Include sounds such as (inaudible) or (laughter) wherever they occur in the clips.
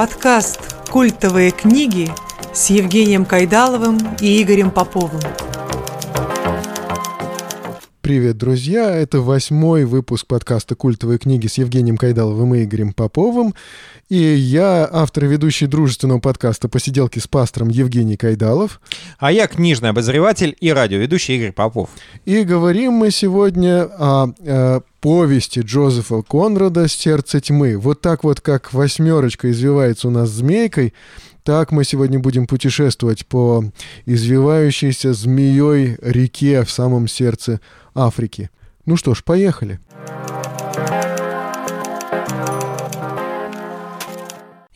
Подкаст «Культовые книги» с Евгением Кайдаловым и Игорем Поповым. Привет, друзья! Это восьмой выпуск подкаста «Культовые книги» с Евгением Кайдаловым и Игорем Поповым. И я автор и ведущий дружественного подкаста «Посиделки с пастором» Евгений Кайдалов. А я книжный обозреватель и радиоведущий Игорь Попов. И говорим мы сегодня о, о повести Джозефа Конрада «Сердце тьмы». Вот так вот, как восьмерочка извивается у нас змейкой, так мы сегодня будем путешествовать по извивающейся змеей реке в самом сердце Африки. Ну что ж, поехали.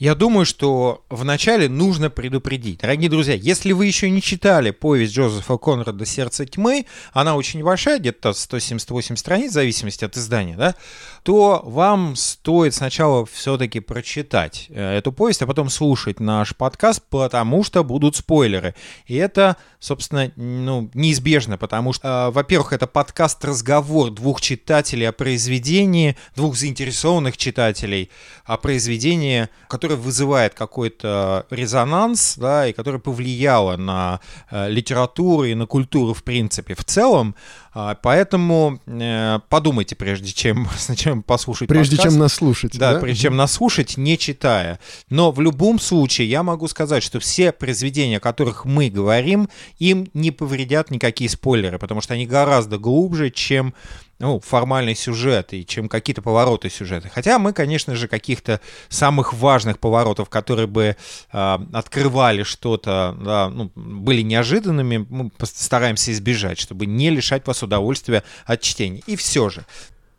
Я думаю, что вначале нужно предупредить. Дорогие друзья, если вы еще не читали повесть Джозефа Конрада «Сердце тьмы», она очень большая, где-то 178 страниц, в зависимости от издания, да, то вам стоит сначала все-таки прочитать э, эту повесть, а потом слушать наш подкаст, потому что будут спойлеры. И это, собственно, ну, неизбежно, потому что, э, во-первых, это подкаст-разговор двух читателей о произведении, двух заинтересованных читателей о произведении, которое вызывает какой-то резонанс, да, и которая повлияла на э, литературу и на культуру в принципе в целом. Э, поэтому э, подумайте, прежде чем, (laughs) чем послушать Прежде подкаст. чем нас слушать. Да, да, прежде чем нас слушать, не читая. Но в любом случае я могу сказать, что все произведения, о которых мы говорим, им не повредят никакие спойлеры, потому что они гораздо глубже, чем ну, формальный сюжет и чем какие-то повороты сюжета. Хотя мы, конечно же, каких-то самых важных поворотов, которые бы э, открывали что-то, да, ну, были неожиданными, мы постараемся избежать, чтобы не лишать вас удовольствия от чтения. И все же,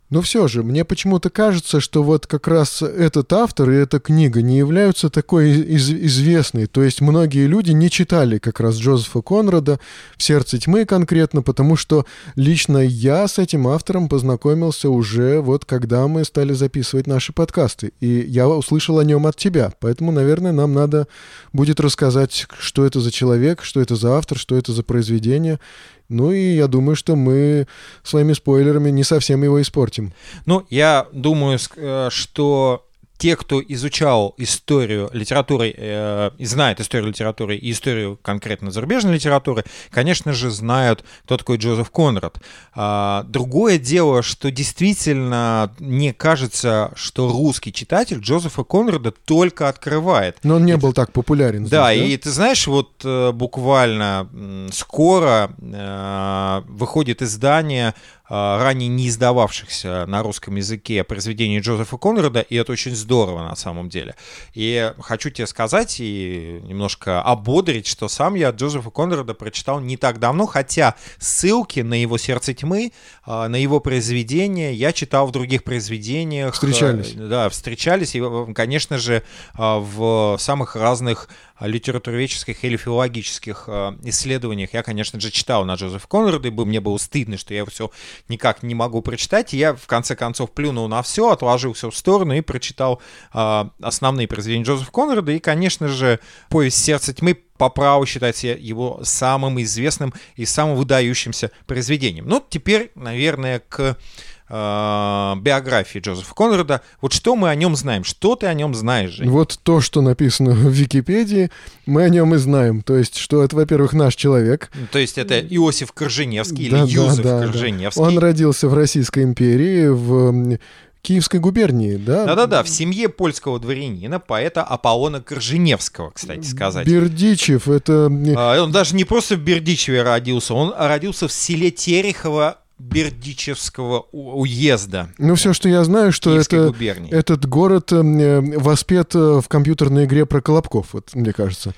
но все же, мне почему-то кажется, что вот как раз этот автор и эта книга не являются такой из известной. То есть многие люди не читали как раз Джозефа Конрада в «Сердце тьмы» конкретно, потому что лично я с этим автором познакомился уже вот когда мы стали записывать наши подкасты. И я услышал о нем от тебя. Поэтому, наверное, нам надо будет рассказать, что это за человек, что это за автор, что это за произведение. Ну и я думаю, что мы своими спойлерами не совсем его испортим. Ну, я думаю, э, что те, кто изучал историю литературы э, и знает историю литературы и историю конкретно зарубежной литературы, конечно же, знают, кто такой Джозеф Конрад. А, другое дело, что действительно не кажется, что русский читатель Джозефа Конрада только открывает. Но он не и был так популярен. Здесь, да, да, и ты знаешь, вот э, буквально скоро э, выходит издание ранее не издававшихся на русском языке произведений Джозефа Конрада, и это очень здорово на самом деле. И хочу тебе сказать и немножко ободрить, что сам я Джозефа Конрада прочитал не так давно, хотя ссылки на его «Сердце тьмы», а, на его произведения я читал в других произведениях. Встречались. Да, встречались, и, конечно же, а, в самых разных литературоведческих или филологических исследованиях я, конечно же, читал на Джозефа Конрада, и мне было стыдно, что я все никак не могу прочитать. Я, в конце концов, плюнул на все, отложил все в сторону и прочитал э, основные произведения Джозефа Конрада. И, конечно же, повесть «Сердце тьмы» по праву считается его самым известным и самым выдающимся произведением. Ну, теперь, наверное, к биографии Джозефа Конрада. Вот что мы о нем знаем? Что ты о нем знаешь, Жень? Вот то, что написано в Википедии, мы о нем и знаем. То есть, что это, во-первых, наш человек. То есть, это Иосиф Корженевский да, или да, Юзеф да, Корженевский. Да. Он родился в Российской империи, в Киевской губернии, да? Да-да-да, в семье польского дворянина, поэта Аполлона Корженевского, кстати сказать. Бердичев, это... А, он даже не просто в Бердичеве родился, он родился в селе Терехово Бердичевского уезда. Ну, все, что я знаю, что это, этот город э, воспет э, в компьютерной игре про Колобков, вот, мне кажется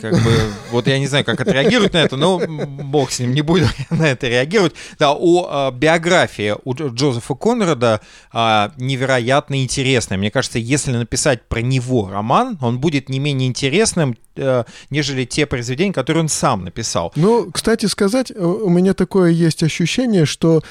как бы, вот я не знаю, как отреагировать на это, но бог с ним, не буду (laughs) на это реагировать. Да, о а, биографии у Джозефа Конрада а, невероятно интересная. Мне кажется, если написать про него роман, он будет не менее интересным, а, нежели те произведения, которые он сам написал. Ну, кстати сказать, у меня такое есть ощущение, что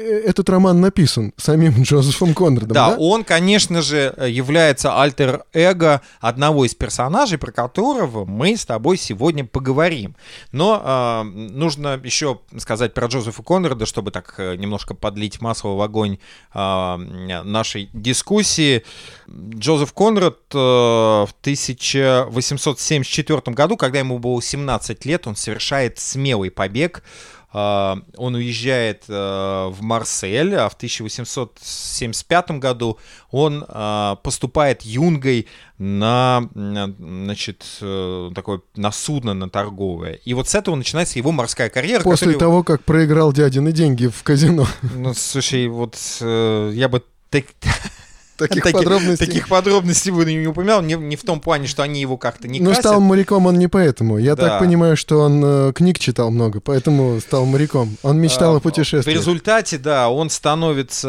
этот роман написан самим (laughs) Джозефом Конрадом, да? Да, он, конечно же, является альтер-эго одного из персонажей, про которого мы с тобой сегодня поговорим. Но э, нужно еще сказать про Джозефа Конрада, чтобы так э, немножко подлить масло в огонь э, нашей дискуссии. Джозеф Конрад э, в 1874 году, когда ему было 17 лет, он совершает смелый побег он уезжает э, в Марсель, а в 1875 году он а, поступает юнгой на, значит, э, такое, на судно, на торговое. И вот с этого начинается его морская карьера. После который... того, как проиграл дядины деньги в казино. Ну, слушай, вот э, я бы (laughs) Таких Таки, подробностей. Таких подробностей бы не упоминал, не, не в том плане, что они его как-то не Ну, стал моряком он не поэтому. Я Да. так понимаю, что он э, книг читал много, поэтому стал моряком. Он мечтал А, о путешествиях. В результате, да, он становится,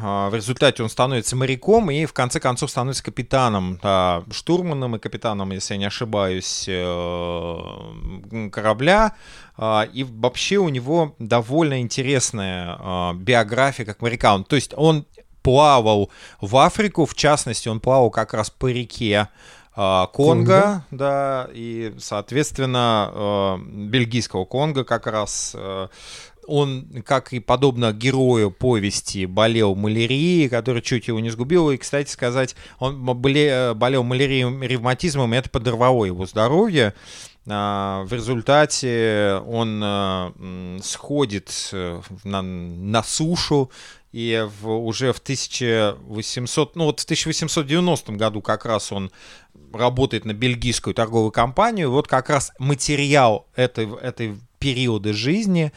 а, в результате он становится моряком и в конце концов становится капитаном, да, штурманом и капитаном, если я не ошибаюсь, э, корабля. А, И вообще у него довольно интересная а, биография как моряка. Он- То есть он плавал в Африку, в частности, он плавал как раз по реке а, Конго, Конго. да, и, соответственно, э, бельгийского Конго как раз э, он, как и подобно герою повести, болел малярией, которая чуть его не сгубила. И, кстати сказать, он боле- болел малярией, ревматизмом, и это подорвало его здоровье. А, В результате он сходит э, на, на сушу, и в, уже в 1800, ну вот в 1890 году как раз он работает на бельгийскую торговую компанию. Вот как раз материал этой, этой периода жизни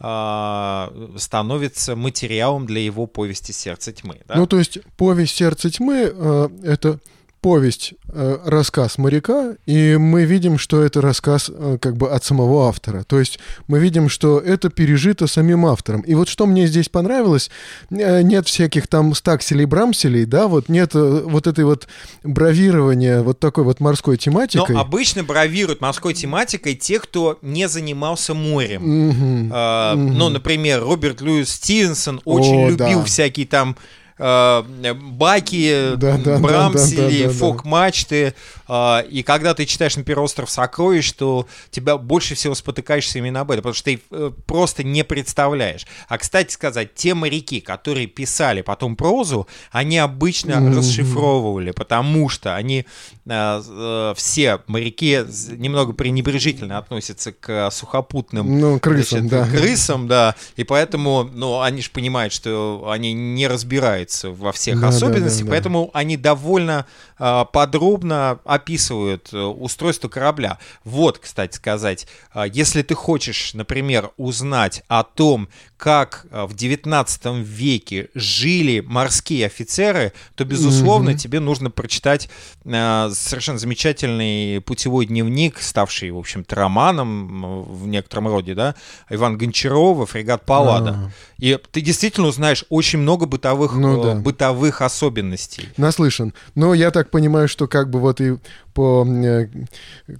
а, становится материалом для его повести «Сердце тьмы». да? Ну, то есть повесть «Сердце тьмы» э, — это повесть, э, рассказ моряка, и мы видим, что это рассказ э, как бы от самого автора. То есть мы видим, что это пережито самим автором. И вот что мне здесь понравилось, э, нет всяких там стакселей-брамселей, да, вот нет вот этой вот бравирования вот такой вот морской Но тематикой. обычно бравируют морской тематикой те, кто не занимался морем. Мгм. А, Мгм. Ну, например, Роберт Льюис Стивенсон очень О, любил да. всякие там баки, Да, да, брамсели, да, фок-мачты. а, И когда ты читаешь, например, «Остров сокровищ», то тебя больше всего спотыкаешься именно об этом, потому что ты э, просто не представляешь. А, кстати сказать, те моряки, которые писали потом прозу, они обычно Мгм. расшифровывали, потому что они э, э, все моряки немного пренебрежительно относятся к сухопутным Ну, крысам, значит, да. крысам, да, и поэтому, ну, они же понимают, что они не разбираются во всех Да, да, особенностях, да, да. поэтому они довольно а, подробно описывают э, устройство корабля. Вот, кстати сказать, если ты хочешь, например, узнать о том, как в 19 веке жили морские офицеры, то, безусловно, Мгм. тебе нужно прочитать совершенно замечательный путевой дневник, ставший, в общем-то, романом в некотором роде, да, Иван Гончарова «Фрегат Паллада». А. И ты действительно узнаешь очень много бытовых, Ну э, да. бытовых особенностей. Наслышан. Но я так понимаю, что как бы вот и по э,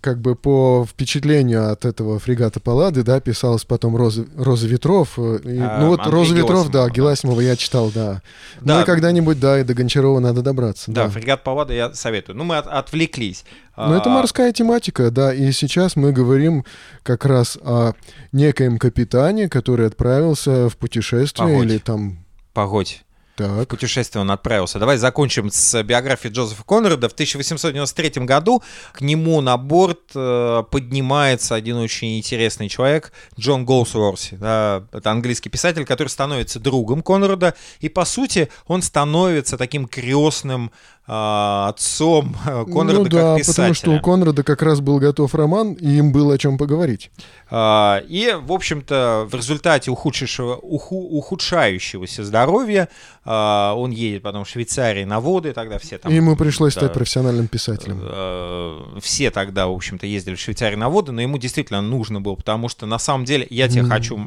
как бы по впечатлению от этого фрегата Паллады, да, писалась потом Роза, Роза ветров. э, и- А, ну вот Роза ветров, да, Геласимова, я читал, да. Да. Ну и когда-нибудь, да, и до Гончарова надо добраться. Да, Да. «Фрегат Паллада» я советую. Ну, мы от- отвлеклись. Но это А, морская тематика, да, и сейчас мы говорим как раз о некоем капитане, который отправился в путешествие Погодь. или там... Погодь. В Так, путешествие он отправился. Давай закончим с биографией Джозефа Конрада. В 1893 году к нему на борт э, поднимается один очень интересный человек, Джон Голсуорси. Да, это английский писатель, который становится другом Конрада. И, по сути, он становится таким крестным э, отцом э, Конрада ну да, как писателя. потому что у Конрада как раз был готов роман, и им было о чем поговорить. А, И, в общем-то, в результате ухудшившего- уху- ухудшающегося здоровья а, он едет потом в Швейцарии на воды, тогда все там... и ему пришлось да, стать профессиональным писателем. э, Все тогда, в общем-то, ездили в Швейцарию на воды, но ему действительно нужно было, потому что, на самом деле, я тебе Мгм. хочу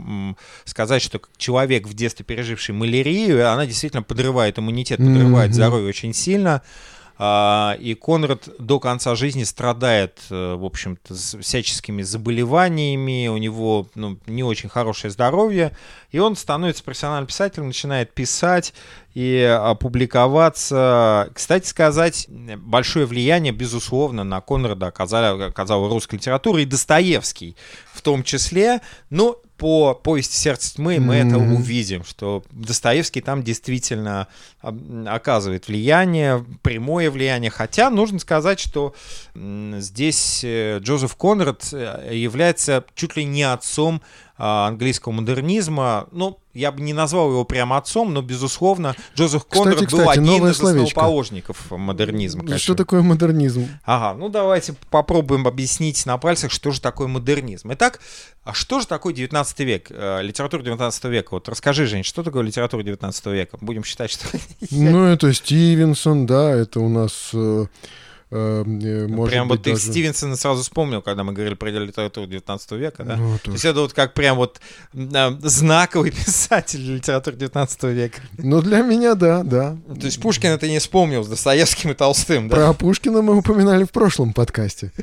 сказать, что человек в детстве переживший малярию, она действительно подрывает иммунитет, подрывает Мгм. здоровье очень сильно. А, и Конрад до конца жизни страдает, э, в общем-то, всяческими заболеваниями, у него ну, не очень хорошее здоровье, и он становится профессиональным писателем, начинает писать и опубликоваться. Кстати сказать, большое влияние, безусловно, на Конрада оказала, оказала русская литература и Достоевский в том числе. Но по повести «Сердце тьмы» мы mm-hmm. это увидим, что Достоевский там действительно оказывает влияние, прямое влияние. Хотя нужно сказать, что здесь э, Джозеф Конрад э, является чуть ли не отцом английского модернизма. Ну, я бы не назвал его прямо отцом, но, безусловно, Джозеф Конрад кстати, был один из словечко. основоположников модернизма. Конечно. Что такое модернизм? Ага, ну давайте попробуем объяснить на пальцах, что же такое модернизм. Итак, а что же такое 19 век, э, литература 19 века? Вот расскажи, Жень, что такое литература 19 века? Будем считать, что... (laughs) Ну, это Стивенсон, да, это у нас... Э, Э, может прям вот ты даже... Стивенсона сразу вспомнил, когда мы говорили про литературу 19 века, да? Ну, то есть это вот как прям вот знаковый (laughs) писатель литературы 19 века. Ну, для меня, да, да. То есть Пушкина ты не вспомнил с Достоевским и Толстым, да? Про Пушкина мы упоминали в прошлом подкасте. (laughs)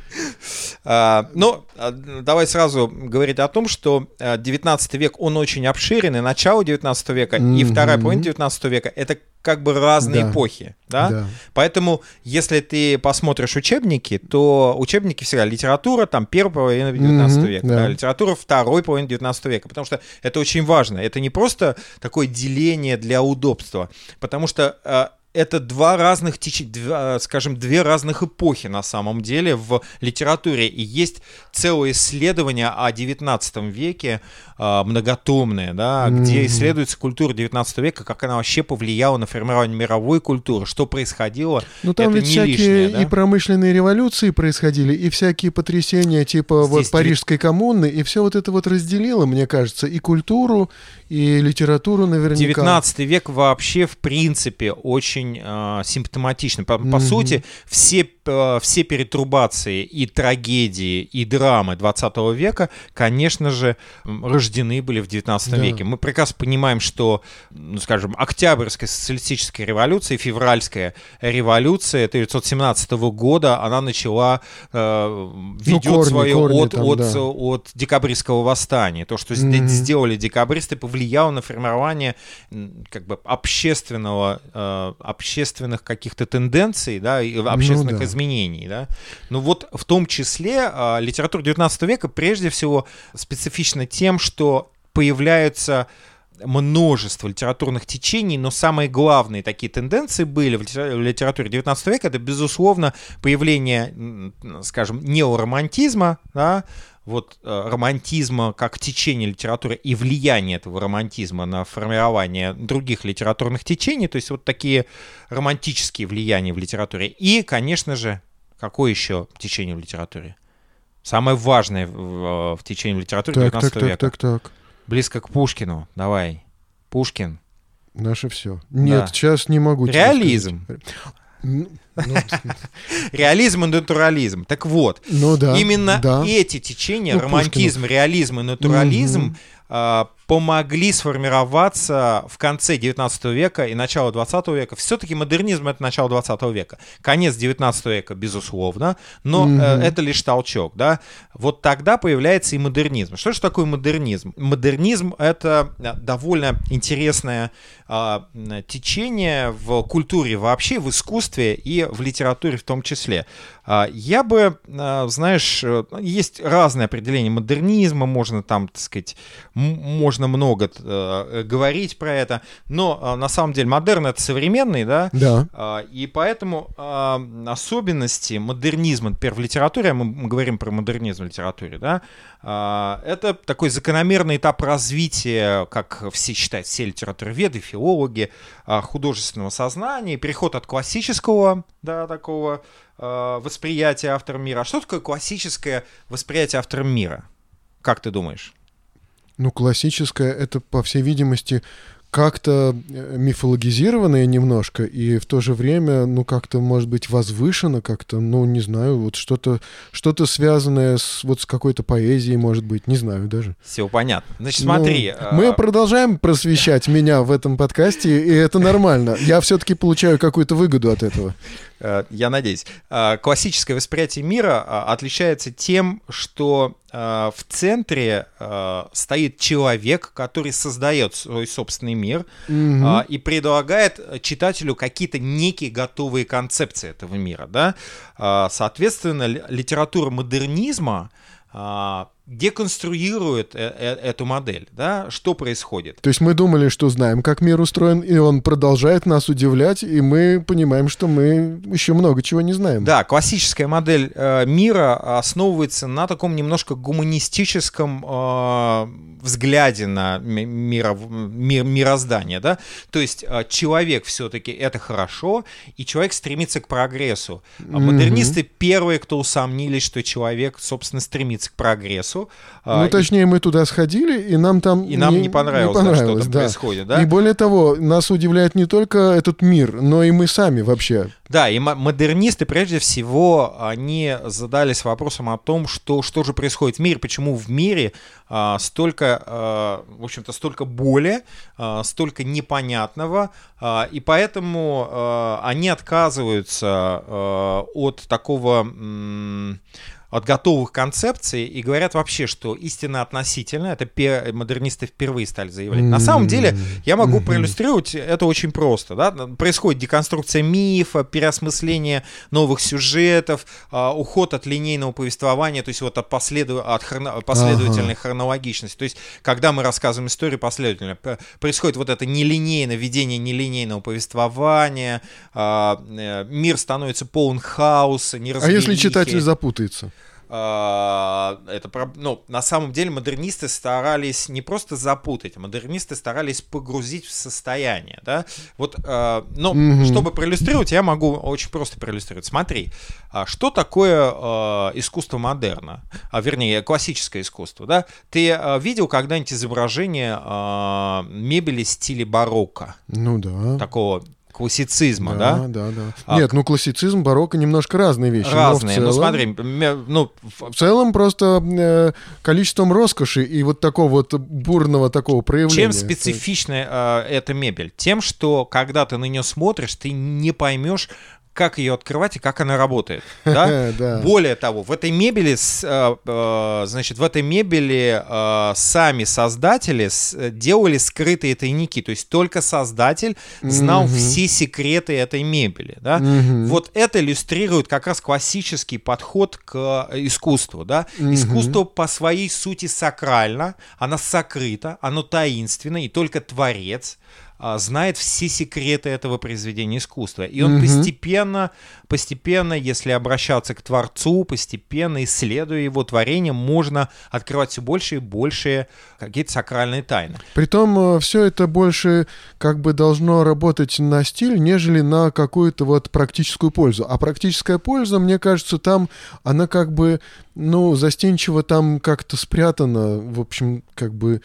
А, ну, а, давай сразу говорить о том, что 19 век, он очень обширен, и начало 19 века, mm-hmm. и вторая половина 19 века — это как бы разные да. эпохи, да? да? Поэтому, если ты посмотришь учебники, то учебники всегда литература, там, первой половины 19 mm-hmm, века, да. Да, литература второй половины 19 века, потому что это очень важно. Это не просто такое деление для удобства, потому что э, это два разных, два, скажем, две разных эпохи на самом деле в литературе. И есть целое исследование о 19 веке, а, многотомное, да, mm-hmm. где исследуется культура 19 века, как она вообще повлияла на формирование мировой культуры, что происходило. Ну там это ведь всякие лишнее, да? и промышленные революции происходили, и всякие потрясения типа Здесь вот Парижской коммуны, и все вот это вот разделило, мне кажется, и культуру, и литературу наверняка. 19 век вообще, в принципе, очень э, симптоматичный. По, mm-hmm. по сути, все, все перетрубации и трагедии, и драмы 20 века, конечно же, рождены были в 19 да. веке. Мы прекрасно понимаем, что, ну, скажем, Октябрьская социалистическая революция, февральская революция 1917 года, она начала, э, ведет ну, корни, свое корни от, там, от, да. от декабристского восстания. То, что mm-hmm. сделали декабристы, повлияло на формирование как бы общественного, э, общественных каких-то тенденций, да, и ну общественных ну, да. Изменений, да. Ну вот в том числе э, литература 19 века прежде всего специфична тем, что появляются множество литературных течений, но самые главные такие тенденции были в литературе 19 века, это, безусловно, появление, скажем, неоромантизма, да, вот э, романтизма как течение литературы и влияние этого романтизма на формирование других литературных течений, то есть вот такие романтические влияния в литературе. И, конечно же, какое еще течение в литературе? Самое важное в, в течение литературы так, 19 так, века. Так, так, так. Близко к Пушкину. Давай. Пушкин. Наше все. Нет, да. сейчас не могу. Реализм. Ну, (laughs) реализм и натурализм. Так вот, ну, да, именно да. эти течения, ну, романтизм, реализм и натурализм, угу. Помогли сформироваться в конце 19 века и начало 20 века. Все-таки модернизм — это начало 20 века. Конец 19 века, безусловно, но mm-hmm. э, это лишь толчок. Да? Вот тогда появляется и модернизм. Что же такое модернизм? Модернизм — это э, довольно интересное э, течение в культуре вообще, в искусстве и в литературе в том числе. Э, я бы, э, знаешь, есть разные определения модернизма, можно там, так сказать, можно можно много э, говорить про это, но э, на самом деле модерн это современный, да? Да. Э, и поэтому э, особенности модернизма, например, в литературе, мы, мы говорим про модернизм в литературе, да, э, это такой закономерный этап развития, как все считают, все литературоведы, филологи, э, художественного сознания, переход от классического, да, такого э, восприятия автора мира. А что такое классическое восприятие автора мира? Как ты думаешь? Ну, классическое — это, по всей видимости, как-то э, мифологизированное немножко, и в то же время, ну, как-то, может быть, возвышено как-то, ну, не знаю, вот что-то что связанное с, вот с какой-то поэзией, может быть, не знаю даже. Все понятно. Значит, смотри. Ну, мы продолжаем просвещать меня в этом подкасте, и это нормально. Я все-таки получаю какую-то выгоду от этого. Э, я надеюсь. Э, классическое восприятие мира э, отличается тем, что в центре стоит человек, который создает свой собственный мир угу. и предлагает читателю какие-то некие готовые концепции этого мира. Да? Соответственно, литература модернизма деконструирует э -э эту модель, да, что происходит. То есть мы думали, что знаем, как мир устроен, и он продолжает нас удивлять, и мы понимаем, что мы еще много чего не знаем. Да, классическая модель э, мира основывается на таком немножко гуманистическом э, взгляде на миро, мир, мироздание, да, то есть э, человек все-таки это хорошо, и человек стремится к прогрессу. Mm-hmm. Модернисты первые, кто усомнились, что человек, собственно, стремится к прогрессу, А, ну, точнее, мы туда сходили, и нам там И нам не, не понравилось, не понравилось да, что там да. происходит, да? И более того, нас удивляет не только этот мир, но и мы сами вообще. Да, и модернисты, прежде всего, они задались вопросом о том, что, что же происходит в мире, почему в мире а, столько, а, в общем-то, столько боли, а, столько непонятного, а, и поэтому а, они отказываются а, от такого... М- от готовых концепций и говорят вообще, что истина относительно. Это модернисты впервые стали заявлять. На самом деле, я могу проиллюстрировать это очень просто. Да? Происходит деконструкция мифа, переосмысление новых сюжетов, а, уход от линейного повествования, то есть вот от, последу... от хроно... последовательной ага. хронологичности. То есть, когда мы рассказываем историю последовательно, происходит вот это нелинейное, введение нелинейного повествования, а, э, мир становится полон хаоса, А если читатель запутается? А, это, ну, на самом деле модернисты старались не просто запутать, модернисты старались погрузить в состояние, да. Вот, а, ну, mm-hmm. чтобы проиллюстрировать, я могу очень просто проиллюстрировать. Смотри, а что такое искусство модерна, а, вернее, классическое искусство, да? Ты видел когда-нибудь изображение мебели в стиле барокко? Ну да. Такого классицизма, да? Да, да, да. А, Нет, ну классицизм, барокко немножко разные вещи. Разные, ну смотри, ну... В целом просто э, количеством роскоши и вот такого вот бурного такого проявления. Чем специфична э, эта мебель? Тем, что когда ты на нее смотришь, ты не поймешь, как ее открывать и как она работает. (laughs) Да? да. Более того, в этой мебели, э, э, значит, в этой мебели э, сами создатели делали скрытые тайники, то есть только создатель знал все секреты этой мебели. Да? Вот это иллюстрирует как раз классический подход к искусству. Да? Искусство по своей сути сакрально, оно сокрыто, оно таинственно, и только творец знает все секреты этого произведения искусства. И он угу. постепенно, постепенно, если обращаться к Творцу, постепенно, исследуя его творение, можно открывать все больше и больше какие-то сакральные тайны. Притом э, все это больше как бы должно работать на стиль, нежели на какую-то вот практическую пользу. А практическая польза, мне кажется, там она как бы, ну, застенчиво там как-то спрятана. В общем, как бы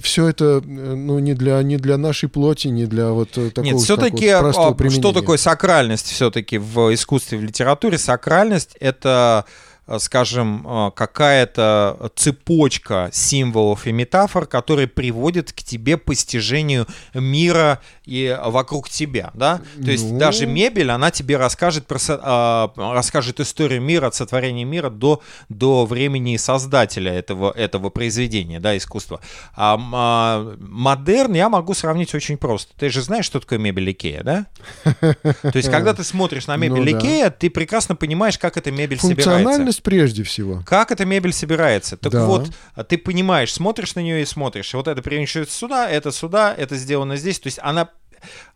все это э, ну, не, для, не для нашей плоти, не для вот э, такого Нет, все-таки вот а, что такое сакральность все-таки в искусстве, в литературе? Сакральность — это Э, скажем, какая-то цепочка символов и метафор, которые приводят к тебе постижению мира и вокруг тебя, да? То есть ну... даже мебель, она тебе расскажет, про, э, расскажет историю мира, от сотворения мира до, до времени создателя этого, этого произведения, да, искусства. А, а модерн я могу сравнить очень просто. Ты же знаешь, что такое мебель Икея, да? То есть когда ты смотришь на мебель ну, Икея, ты прекрасно понимаешь, как эта мебель собирается ценность прежде всего. Как эта мебель собирается? Так вот, ты понимаешь, смотришь на нее и смотришь. Вот это перенесется сюда, это сюда, это сделано здесь. То есть она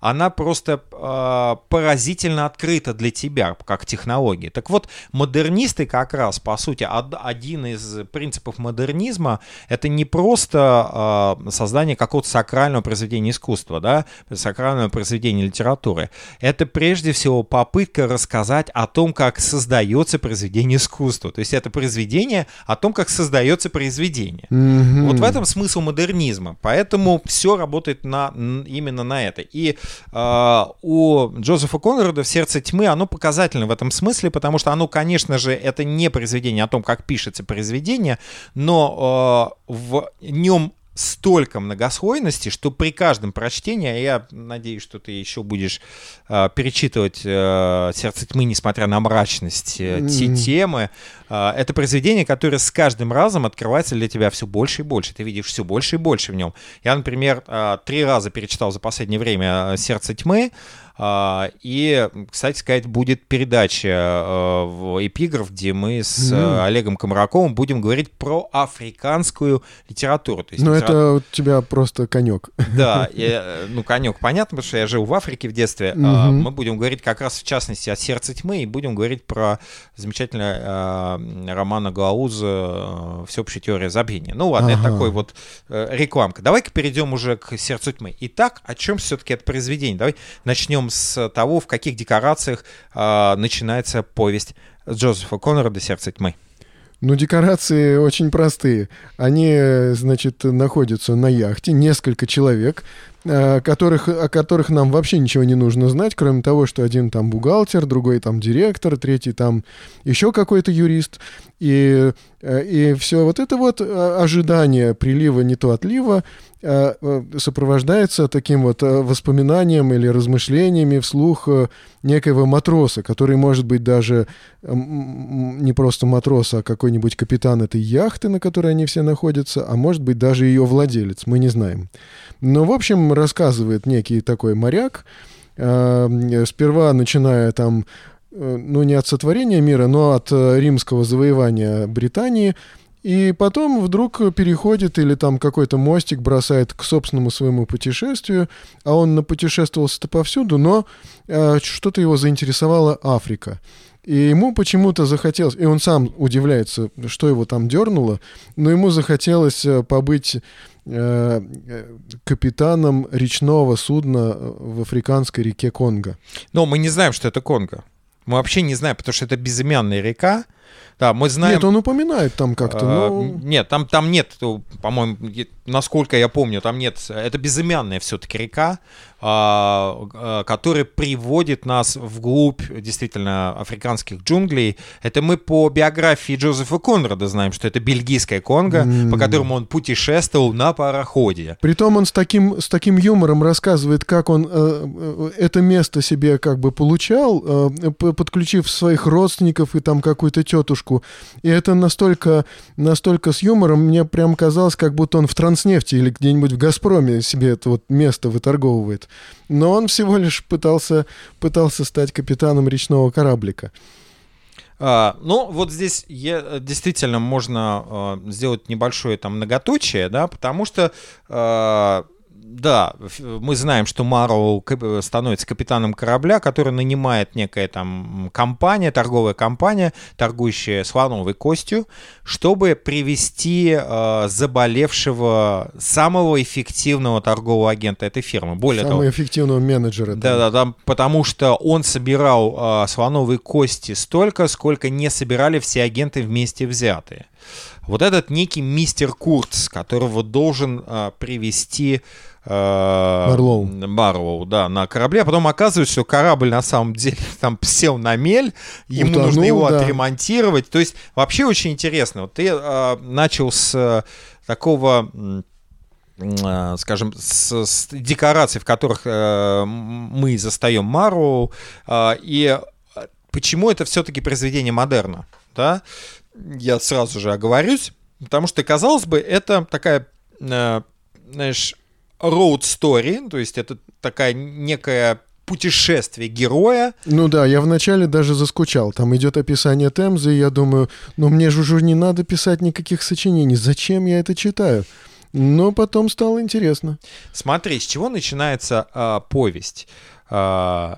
она просто э, поразительно открыта для тебя, как технология. Так вот, модернисты как раз, по сути, од, один из принципов модернизма — это не просто э, создание какого-то сакрального произведения искусства, да, сакрального произведения литературы. Это прежде всего попытка рассказать о том, как создается произведение искусства. То есть это произведение о том, как создается произведение. Mm-hmm. Вот в этом смысл модернизма. Поэтому все работает на, именно на это. И э, у Джозефа Конрада в «Сердце тьмы» оно показательно в этом смысле, потому что оно, конечно же, это не произведение о том, как пишется произведение, но э, в нем столько многослойности, что при каждом прочтении, а я надеюсь, что ты еще будешь э, перечитывать э, «Сердце тьмы», несмотря на мрачность э, mm-hmm. темы, э, это произведение, которое с каждым разом открывается для тебя все больше и больше. Ты видишь все больше и больше в нем. Я, например, э, три раза перечитал за последнее время «Сердце тьмы», и, кстати сказать, будет передача э, в эпиграф, где мы с mm. Олегом Комараковым будем говорить про африканскую литературу. То есть, ну, литература... это у тебя просто конек. Да, я, (laughs) ну, конек, понятно, потому что я жил в Африке в детстве. Mm-hmm. Мы будем говорить как раз, в частности, о «Сердце тьмы», и будем говорить про замечательный э, романа Гауза «Всеобщая теория забвения». Ну, ладно, ага. это такой вот э, рекламка. Давай-ка перейдем уже к «Сердцу тьмы». Итак, о чем все-таки это произведение? Давай начнем начнем с того, в каких декорациях э, начинается повесть Джозефа Коннора «Сердце тьмы». Ну, декорации очень простые. Они, значит, находятся на яхте, несколько человек, а, которых, о которых нам вообще ничего не нужно знать, кроме того, что один там бухгалтер, другой там директор, третий там еще какой-то юрист. И, э, и все вот это вот а, ожидание прилива, не то отлива, Э, э, сопровождается таким вот э, воспоминанием или размышлениями вслух некоего матроса, который может быть даже не просто матрос, а какой-нибудь капитан этой яхты, на которой они все находятся, а может быть даже ее владелец, мы не знаем. Но, в общем, рассказывает некий такой моряк, сперва начиная там, ну, не от сотворения мира, но от римского завоевания Британии – и потом вдруг переходит или там какой-то мостик бросает к собственному своему путешествию, а он напутешествовался-то повсюду, но э, что-то его заинтересовала Африка. И ему почему-то захотелось, и он сам удивляется, что его там дернуло, но ему захотелось э, побыть э, капитаном речного судна в африканской реке Конго. Но мы не знаем, что это Конго. Мы вообще не знаем, потому что это безымянная река, да, мы знаем... Нет, он упоминает там как-то, а, но... Нет, там, там нет, по-моему, насколько я помню, там нет... Это безымянная все-таки река, а, а, который приводит нас вглубь действительно африканских джунглей. Это мы по биографии Джозефа Конрада знаем, что это бельгийская Конго, mm. по которому он путешествовал на пароходе. Притом он с таким, с таким юмором рассказывает, как он э, э это место себе как бы получал, э, подключив своих родственников и там какую-то тетушку. И это настолько, настолько с юмором, мне прям казалось, как будто он в Транснефти или где-нибудь в Газпроме себе это вот место выторговывает но он всего лишь пытался, пытался стать капитаном речного кораблика. А, ну, вот здесь я, действительно можно а, сделать небольшое там многоточие, да, потому что а, да, мы знаем, что Маро становится капитаном корабля, который нанимает некая там компания, торговая компания, торгующая слоновой костью, чтобы привести э, заболевшего самого эффективного торгового агента этой фирмы. Более самого того, эффективного менеджера. Да, да, да, потому что он собирал э, слоновые кости столько, сколько не собирали все агенты вместе взятые. Вот этот некий мистер Куртс, которого должен э, привести Барлоу. Барлоу, да, на корабле. А потом оказывается, что корабль на самом деле (laughs) там сел на мель, ему Утонул, нужно его да. отремонтировать. То есть вообще очень интересно. Вот ты э, начал с э, такого скажем, с, с декораций, в которых э, мы застаем Мару, э, и почему это все-таки произведение модерна, да? Я сразу же оговорюсь, потому что, казалось бы, это такая, э, знаешь, road story, то есть это такая некая путешествие героя. Ну да, я вначале даже заскучал. Там идет описание Темзы, и я думаю, ну мне же уже не надо писать никаких сочинений. Зачем я это читаю? Но потом стало интересно. Смотри, с чего начинается э, повесть? Э,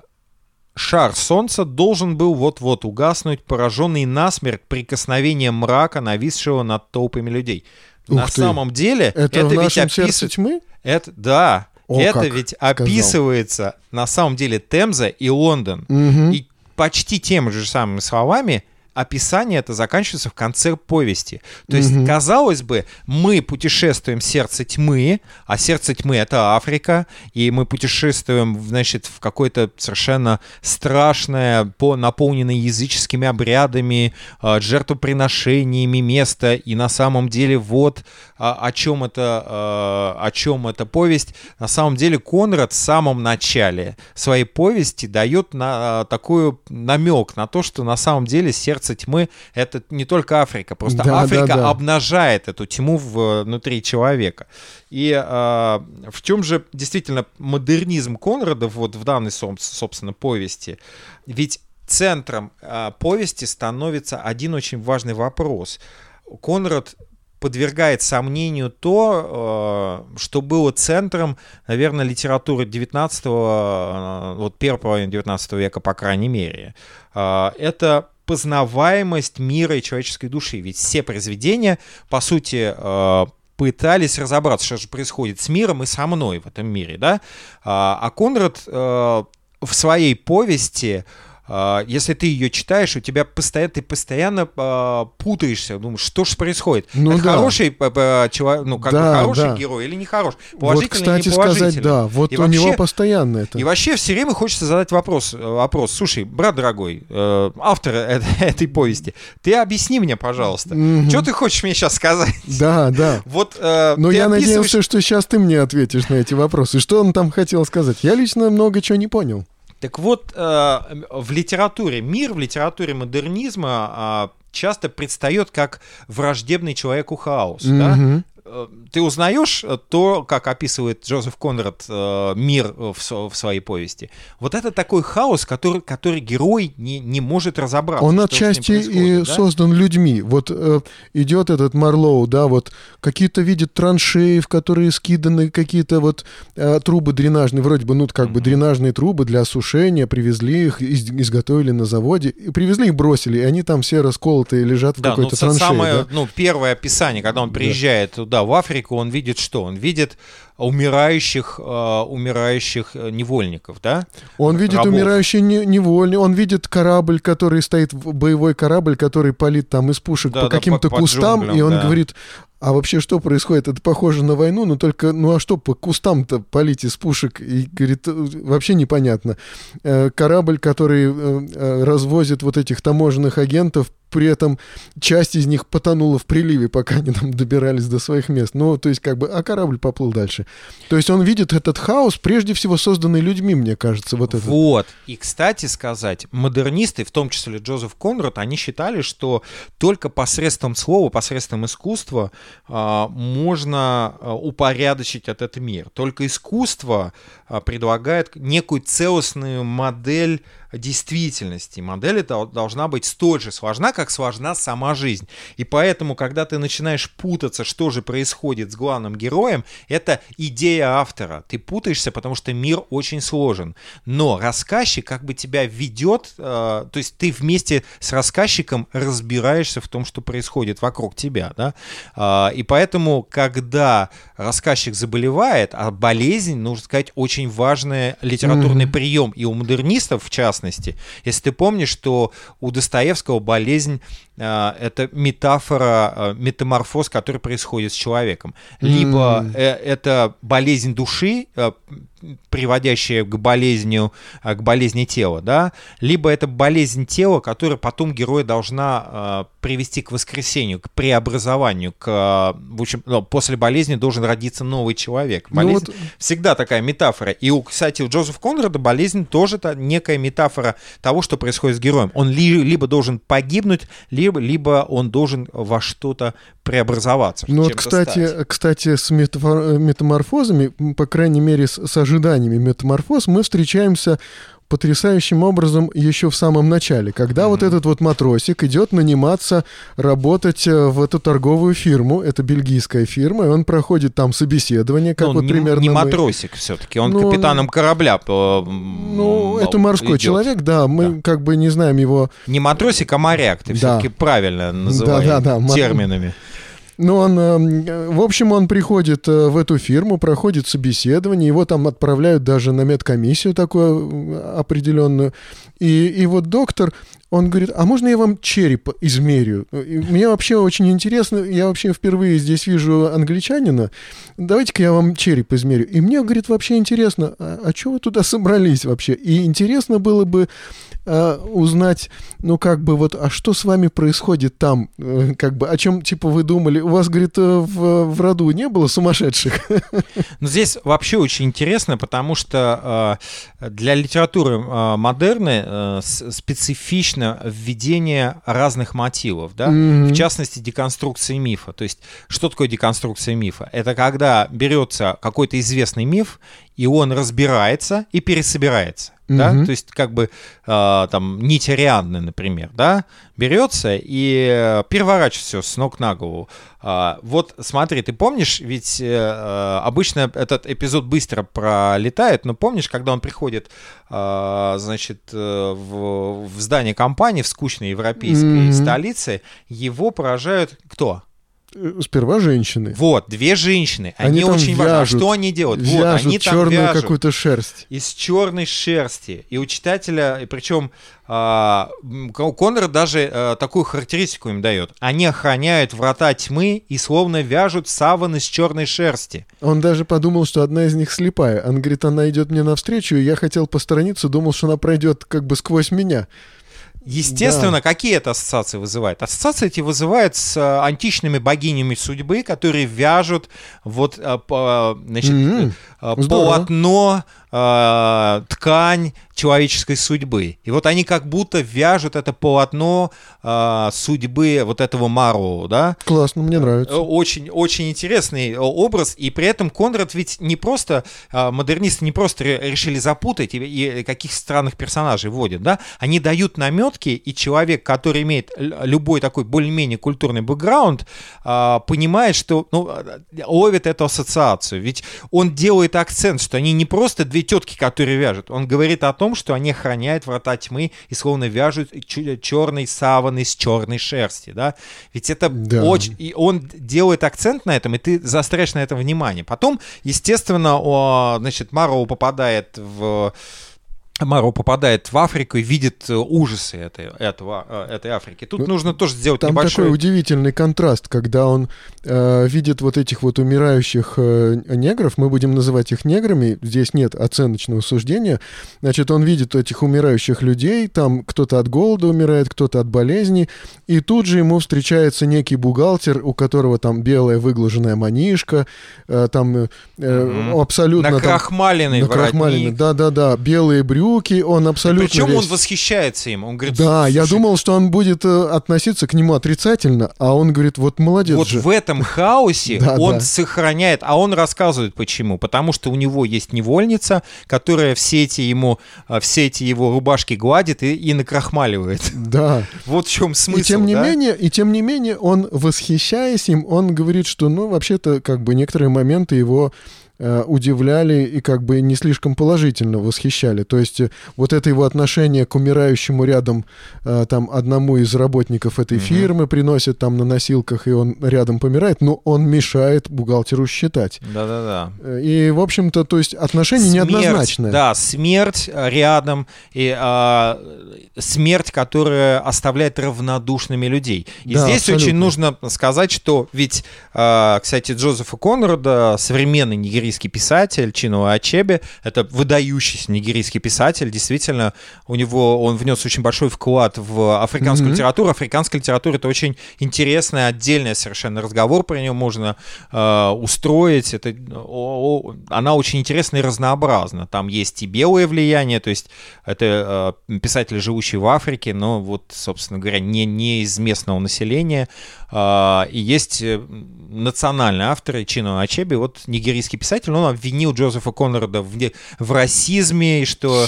шар солнца должен был вот-вот угаснуть, пораженный насмерть прикосновением мрака, нависшего над толпами людей. Ух На ты. самом деле, Это, это, в ведь описывает... тьмы? Это, да, О, это ведь сказал. описывается на самом деле Темза и Лондон. Мгм. И почти теми же самыми словами описание это заканчивается в конце повести. То есть, Мгм. казалось бы, мы путешествуем в сердце тьмы, а сердце тьмы это Африка, и мы путешествуем, значит, в какое-то совершенно страшное, по, наполненное языческими обрядами, э, жертвоприношениями место, и на самом деле вот а, о чем это, э, о чем эта повесть. На самом деле Конрад в самом начале своей повести дает на такой намек на то, что на самом деле сердце тьмы это не только Африка, просто Да, Африка да, да. обнажает эту тьму внутри человека. И в чем же действительно модернизм Конрада вот в данной, соб- собственно, повести? Ведь центром э, повести становится один очень важный вопрос. Конрад подвергает сомнению то, э, что было центром, наверное, литературы 19 вот первой половины 19 века, по крайней мере. Э, Это познаваемость мира и человеческой души. Ведь все произведения, по сути, э, пытались разобраться, что же происходит с миром и со мной в этом мире, да? А Конрад э, в своей повести если ты ее читаешь, у тебя постоянно, ты постоянно а, путаешься, думаешь, что же происходит? Ну это да. хороший п- п- чело- ну как бы Да, хороший да. герой или нехороший, Вот, положительный кстати или неположительный. сказать, да, вот И у него вообще- постоянно это. И вообще все время хочется задать вопрос, э, вопрос. Слушай, брат дорогой, э, автор э- этой повести, ты объясни мне, пожалуйста, Мгм. что ты хочешь мне сейчас сказать? Да, да. Вот э, Но я описываешь- надеялся, что сейчас ты мне ответишь на эти вопросы. Что он там хотел сказать? Я лично много чего не понял. Так вот, э, в литературе, мир в литературе модернизма а, часто предстает как враждебный человеку хаос. да? Э, Ты узнаешь э, то, как описывает Джозеф Конрад э, мир в, своей повести. Вот это такой хаос, который, который герой не, не может разобраться. Он отчасти и да? создан людьми. Вот э, идет этот Марлоу, да, вот какие-то видит траншеи, в которые скиданы какие-то вот э, трубы дренажные, вроде бы, ну, как бы дренажные трубы для осушения, привезли их, из- изготовили на заводе, и привезли и бросили, и они там все расколотые лежат в Да, ну какой-то са- траншее. самое, да. ну, первое описание, когда он приезжает туда, в Африку, он видит что? Он видит умирающих, э, умирающих э, невольников, да? Он видит рабов. умирающий не- он видит корабль, который стоит, боевой корабль, который палит там из пушек Да, по да, каким-то по- по кустам, и джунглям, он да. говорит, а вообще что происходит? Это похоже на войну, но только, ну а что по кустам-то палить из пушек? И говорит, «Э, вообще непонятно. Э, Корабль, который э, э, развозит вот этих таможенных агентов, при этом часть из них потонула в приливе, пока они там добирались до своих мест. Ну, то есть как бы, а корабль поплыл дальше. То есть он видит этот хаос, прежде всего созданный людьми, мне кажется, вот это. Вот. И, кстати сказать, модернисты, в том числе Джозеф Конрад, они считали, что только посредством слова, посредством искусства а, можно а, упорядочить этот мир. Только искусство предлагает некую целостную модель действительности. Модель эта должна быть столь же сложна, как сложна сама жизнь. И поэтому, когда ты начинаешь путаться, что же происходит с главным героем, это идея автора. Ты путаешься, потому что мир очень сложен. Но рассказчик как бы тебя ведет, э, то есть ты вместе с рассказчиком разбираешься в том, что происходит вокруг тебя. Да? А, и поэтому, когда рассказчик заболевает, а болезнь, нужно сказать, очень важный литературный Мгм. прием. И у модернистов, в частности, если ты помнишь, что у Достоевского болезнь это метафора, э, метаморфоз, который происходит с человеком. Либо э, это болезнь души, э, приводящая к болезни, к болезни тела, да, либо это болезнь тела, которая потом героя должна привести к воскресению, к преобразованию, к, в общем, ну, после болезни должен родиться новый человек. Ну Болезнь вот- всегда такая метафора. И, у, кстати, у Джозефа Конрада болезнь тоже та, некая метафора того, что происходит с героем. Он ли- либо должен погибнуть, либо, либо он должен во что-то преобразоваться. Ну вот, кстати, стать. кстати, с метаморфозами, по крайней мере, с, с ожиданиями метаморфоз, мы встречаемся потрясающим образом еще в самом начале, когда mm-hmm. вот этот вот матросик идет наниматься работать э, в эту торговую фирму, это бельгийская фирма, и он проходит там собеседование, как ну, вот не, примерно не мы... матросик все-таки, он Ну, капитаном корабля. по- Ну, это морской идет. человек, да, мы Да. как бы не знаем его Не матросик, а моряк. Ты Да. все-таки правильно называешь да, да, ма- терминами. Ну, он, э, в общем, он приходит э, в эту фирму, проходит собеседование, его там отправляют даже на медкомиссию такую определенную. И, и вот доктор, он говорит, а можно я вам череп измерю? И мне вообще очень интересно, я вообще впервые здесь вижу англичанина, давайте-ка я вам череп измерю. И мне, говорит, вообще интересно, а, а что вы туда (laughs) собрались вообще? И интересно было бы э, узнать, ну, как бы вот, а что с вами происходит там? Э, как бы, о чем, типа, вы думали? У вас, говорит, э, в, в роду не было сумасшедших? (laughs) Но здесь вообще очень интересно, потому что э, для литературы э, модерны э, с- специфично введение разных мотивов, да, Мгм. в частности деконструкции мифа. То есть, что такое деконструкция мифа? Это когда берется какой-то известный миф, и он разбирается и пересобирается. Да? Мгм. То есть, как бы э, там нить Ариадны, например, да, берется и э, переворачивает все с ног на голову. А, вот смотри, ты помнишь, ведь э, э, обычно этот эпизод быстро пролетает, но помнишь, когда он приходит, э, значит, э, в, в здание компании в скучной европейской Мгм. столице, его поражают кто? Э, Сперва женщины. Вот, две женщины. Они, Они очень важны. А что они делают? вот, Вяжут они там черную вяжут какую-то шерсть. из черной шерсти. И у читателя, и причем а, м, Кон- Конрад даже а, такую характеристику им дает. Они охраняют врата тьмы и словно вяжут саван из черной шерсти. Он даже подумал, что одна из них слепая. Он говорит, она идет мне навстречу, и я хотел посторониться, думал, что она пройдет как бы сквозь меня. Естественно, какие это ассоциации вызывает? Ассоциации эти вызывают с а, античными богинями судьбы, которые вяжут вот а, по- значит, здорово. полотно, а, ткань человеческой судьбы. И вот они как будто вяжут это полотно а, судьбы вот этого Мару, да? Классно, мне нравится. Очень, очень интересный э, образ, и при этом Конрад ведь не просто, а, модернисты не просто ре- решили запутать и, и каких странных персонажей вводят, да, они дают наметки, и человек, который имеет любой такой более-менее культурный бэкграунд, а, понимает, что, ну, а, ловит эту ассоциацию, ведь он делает акцент, что они не просто две тетки, которые вяжут, он говорит о том, что они охраняют врата тьмы и словно вяжут черный саван из черной шерсти, да, ведь это Да. очень и он делает акцент на этом, и ты заостряешь на этом внимание. Потом, естественно, о, значит, Мароу попадает в Маро попадает в Африку и видит э, ужасы этой, этого, э, этой Африки. Тут Ну, нужно тоже сделать Там небольшой... такой удивительный контраст, когда он э, видит вот этих вот умирающих э, негров, мы будем называть их неграми, здесь нет оценочного суждения, значит, он видит этих умирающих людей, там кто-то от голода умирает, кто-то от болезни, и тут же ему встречается некий бухгалтер, у которого там белая выглаженная манишка, э, там э, Мгм. абсолютно... там- Накрахмаленный накрахмаленный, воротник. да-да-да, белые брюки, он абсолютно Причем он весь- восхищается им. Он говорит, Да, я «Слушай, думал, что он будет э, относиться к нему отрицательно, а он говорит, вот молодец Вот же. в этом (laughs) хаосе он сохраняет, а он рассказывает почему. Потому что у него есть невольница, которая все эти ему, а, все эти его рубашки гладит и, и накрахмаливает. Да. (laughs) Вот в чем смысл. и тем не да? менее, и тем не менее, он, восхищаясь им, он говорит, что, ну, вообще-то, как бы некоторые моменты его э, удивляли и как бы не слишком положительно восхищали. То есть э, вот это его отношение к умирающему рядом э, там одному из работников этой Мгм. фирмы приносит там на носилках, и он рядом помирает, но он мешает бухгалтеру считать. Да-да-да. Э, И, в общем-то, то есть отношение Смерть, неоднозначное. Да, смерть э, рядом и а, смерть, которая оставляет равнодушными людей. И Да, здесь абсолютно. очень нужно сказать, что ведь, а, кстати, Джозефа Конрада, современный нигерийский писатель Чинуа Ачебе, это выдающийся нигерийский писатель, действительно, у него он внес очень большой вклад в африканскую Мгм. литературу. Африканская литература это очень интересный, отдельный совершенно разговор про нее можно э, устроить. Это, о- о- она очень интересна и разнообразна. Там есть и белое влияние, то есть это э, писатели, живущие в Африке, но вот, собственно говоря, не, не из местного населения. А, и есть э, национальные авторы Чино Ачеби, вот нигерийский писатель, писатель, он обвинил Джозефа Конрада в, в расизме, и что э,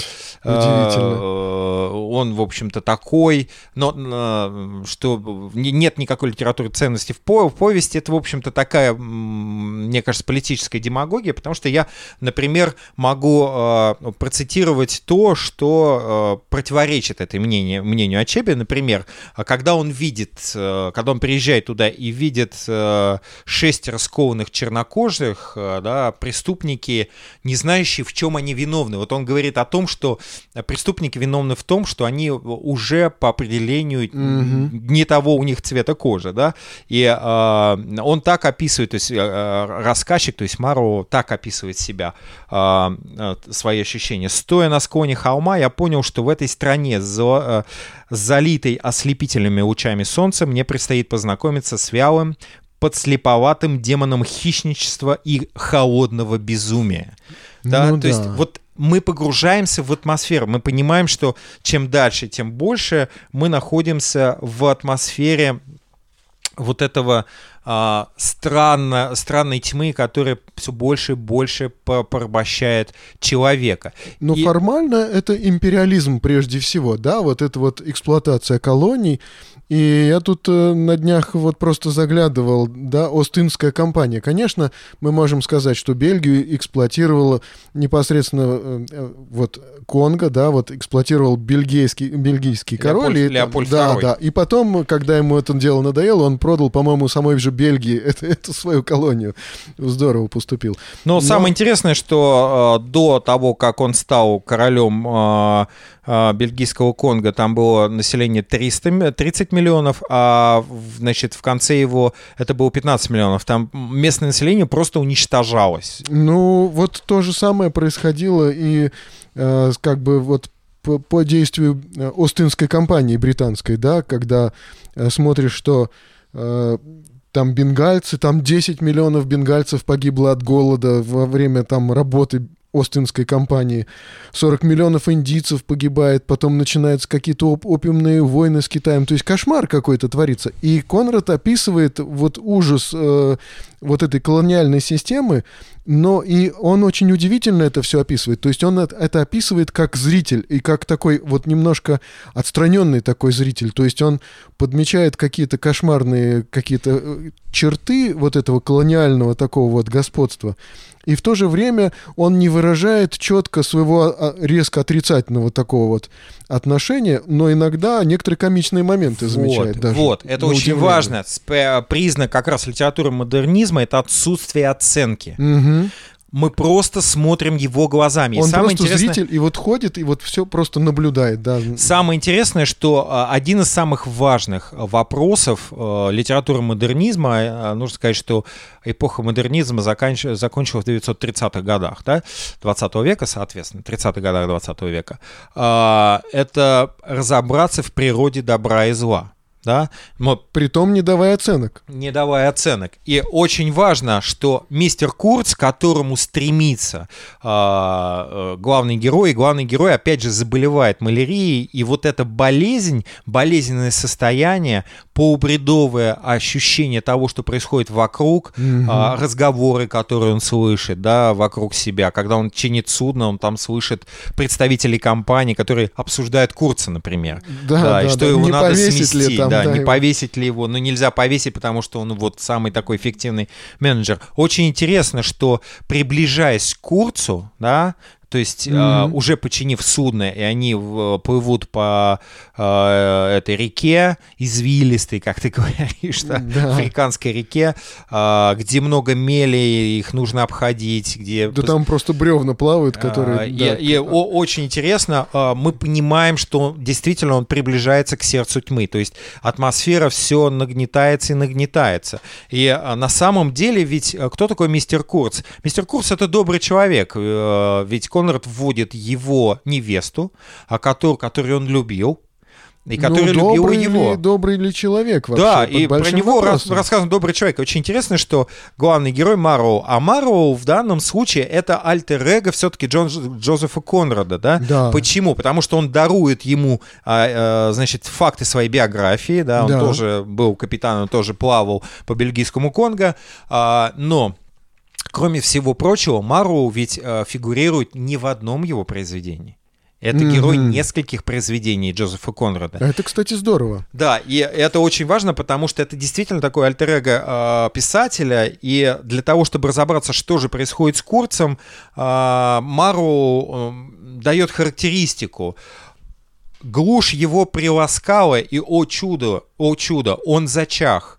он, в общем-то, такой, но э, что нет никакой литературной ценности в, по в повести. Это, в общем-то, такая, мне кажется, политическая демагогия, потому что я, например, могу э, процитировать то, что э, противоречит этой мнению, мнению Ачебе. Например, когда он видит, когда он приезжает туда и видит шесть раскованных чернокожих, да, преступники, не знающие, в чем они виновны. Вот он говорит о том, что преступники виновны в том, что они уже по определению mm-hmm. не того у них цвета кожи, да, и э, он так описывает, то есть э, рассказчик, то есть Маро так описывает себя, э, свои ощущения. Стоя на склоне холма, я понял, что в этой стране за, э, залитой ослепительными лучами солнца мне предстоит познакомиться с вялым, подслеповатым демоном хищничества и холодного безумия. Да, ну, то да. есть вот мы погружаемся в атмосферу, мы понимаем, что чем дальше, тем больше мы находимся в атмосфере вот этого а, странно, странной тьмы, которая все больше и больше порабощает человека. Но и... формально это империализм прежде всего, да, вот это вот эксплуатация колоний, и я тут э, на днях вот просто заглядывал, да, Остинская компания. Конечно, мы можем сказать, что Бельгию эксплуатировала непосредственно э, э вот Конго, да, вот эксплуатировал бельгийский, бельгийский король. Леопольд, и, Леопольд да, II. да. И потом, когда ему это дело надоело, он продал, по-моему, самой же Бельгии (laughs) эту, эту свою колонию. Здорово поступил. Но, Но... самое интересное, что э, до того, как он стал королем э, бельгийского Конго, там было население 300, 30 миллионов, а значит, в конце его это было 15 миллионов. Там местное население просто уничтожалось. Ну, вот то же самое происходило и э, как бы вот по, по действию э, Остинской компании британской, да, когда э, смотришь, что э, там бенгальцы, там 10 миллионов бенгальцев погибло от голода во время там работы Остинской компании. 40 миллионов индийцев погибает, потом начинаются какие-то оп опиумные войны с Китаем. То есть кошмар какой-то творится. И Конрад описывает вот ужас э, вот этой колониальной системы, но и он очень удивительно это все описывает. То есть он это описывает как зритель и как такой вот немножко отстраненный такой зритель. То есть он подмечает какие-то кошмарные какие-то э, черты вот этого колониального такого вот господства и в то же время он не выражает четко своего а, резко отрицательного такого вот отношения, но иногда некоторые комичные моменты вот, замечает даже. Вот, это очень удивление. важно. Признак как раз литературы модернизма — это отсутствие оценки. Угу мы просто смотрим его глазами. Он и самое просто интересное... зритель, и вот ходит, и вот все просто наблюдает, да. Самое интересное, что а, один из самых важных вопросов э, литературы модернизма, э, нужно сказать, что эпоха модернизма заканч... закончилась в 930-х годах, да, 20 века, соответственно, 30-х годах 20 века, э, это разобраться в природе добра и зла да, но притом не давая оценок. Не давая оценок. И очень важно, что мистер Курц, к которому стремится э, главный герой, и главный герой, опять же, заболевает малярией, и вот эта болезнь, болезненное состояние, полубредовое ощущение того, что происходит вокруг, mm-hmm. э, разговоры, которые он слышит, да, вокруг себя, когда он чинит судно, он там слышит представителей компании, которые обсуждают Курца, например, да, да, и да, что да. его не надо сместить, там, да, да, не его. повесить ли его, ну нельзя повесить, потому что он вот самый такой эффективный менеджер. Очень интересно, что приближаясь к Курцу, да, то есть mm-hmm. э, уже починив судно, и они в, плывут по э, этой реке, извилистой, как ты (laughs) говоришь, да, да. африканской реке, э, где много мели, их нужно обходить, где... Да там просто бревна плавают, которые... Э, да. И, и о, очень интересно, э, мы понимаем, что действительно он приближается к сердцу тьмы, то есть атмосфера все нагнетается и нагнетается. И э, на самом деле ведь кто такой мистер Курц? Мистер Курц это добрый человек, э, ведь Конрад вводит его невесту, а которую, которую он любил, и который ну, любил его. Ли, добрый ли человек вообще? Да, и про него рас, рассказан добрый человек. Очень интересно, что главный герой Мароу, а Мароу в данном случае это альтер-эго все-таки Джон, Джозефа Конрада, да? да? Почему? Потому что он дарует ему, а, а, значит, факты своей биографии, да, он да. тоже был капитаном, тоже плавал по бельгийскому Конго, а, но кроме всего прочего, Мару ведь э, фигурирует не в одном его произведении. Это mm-hmm. герой нескольких произведений Джозефа Конрада. Это, кстати, здорово. Да, и это очень важно, потому что это действительно такой альтер э, писателя. И для того, чтобы разобраться, что же происходит с Курцем, э, Мару э, дает характеристику. Глушь его приласкала, и, о чудо, о чудо, он зачах.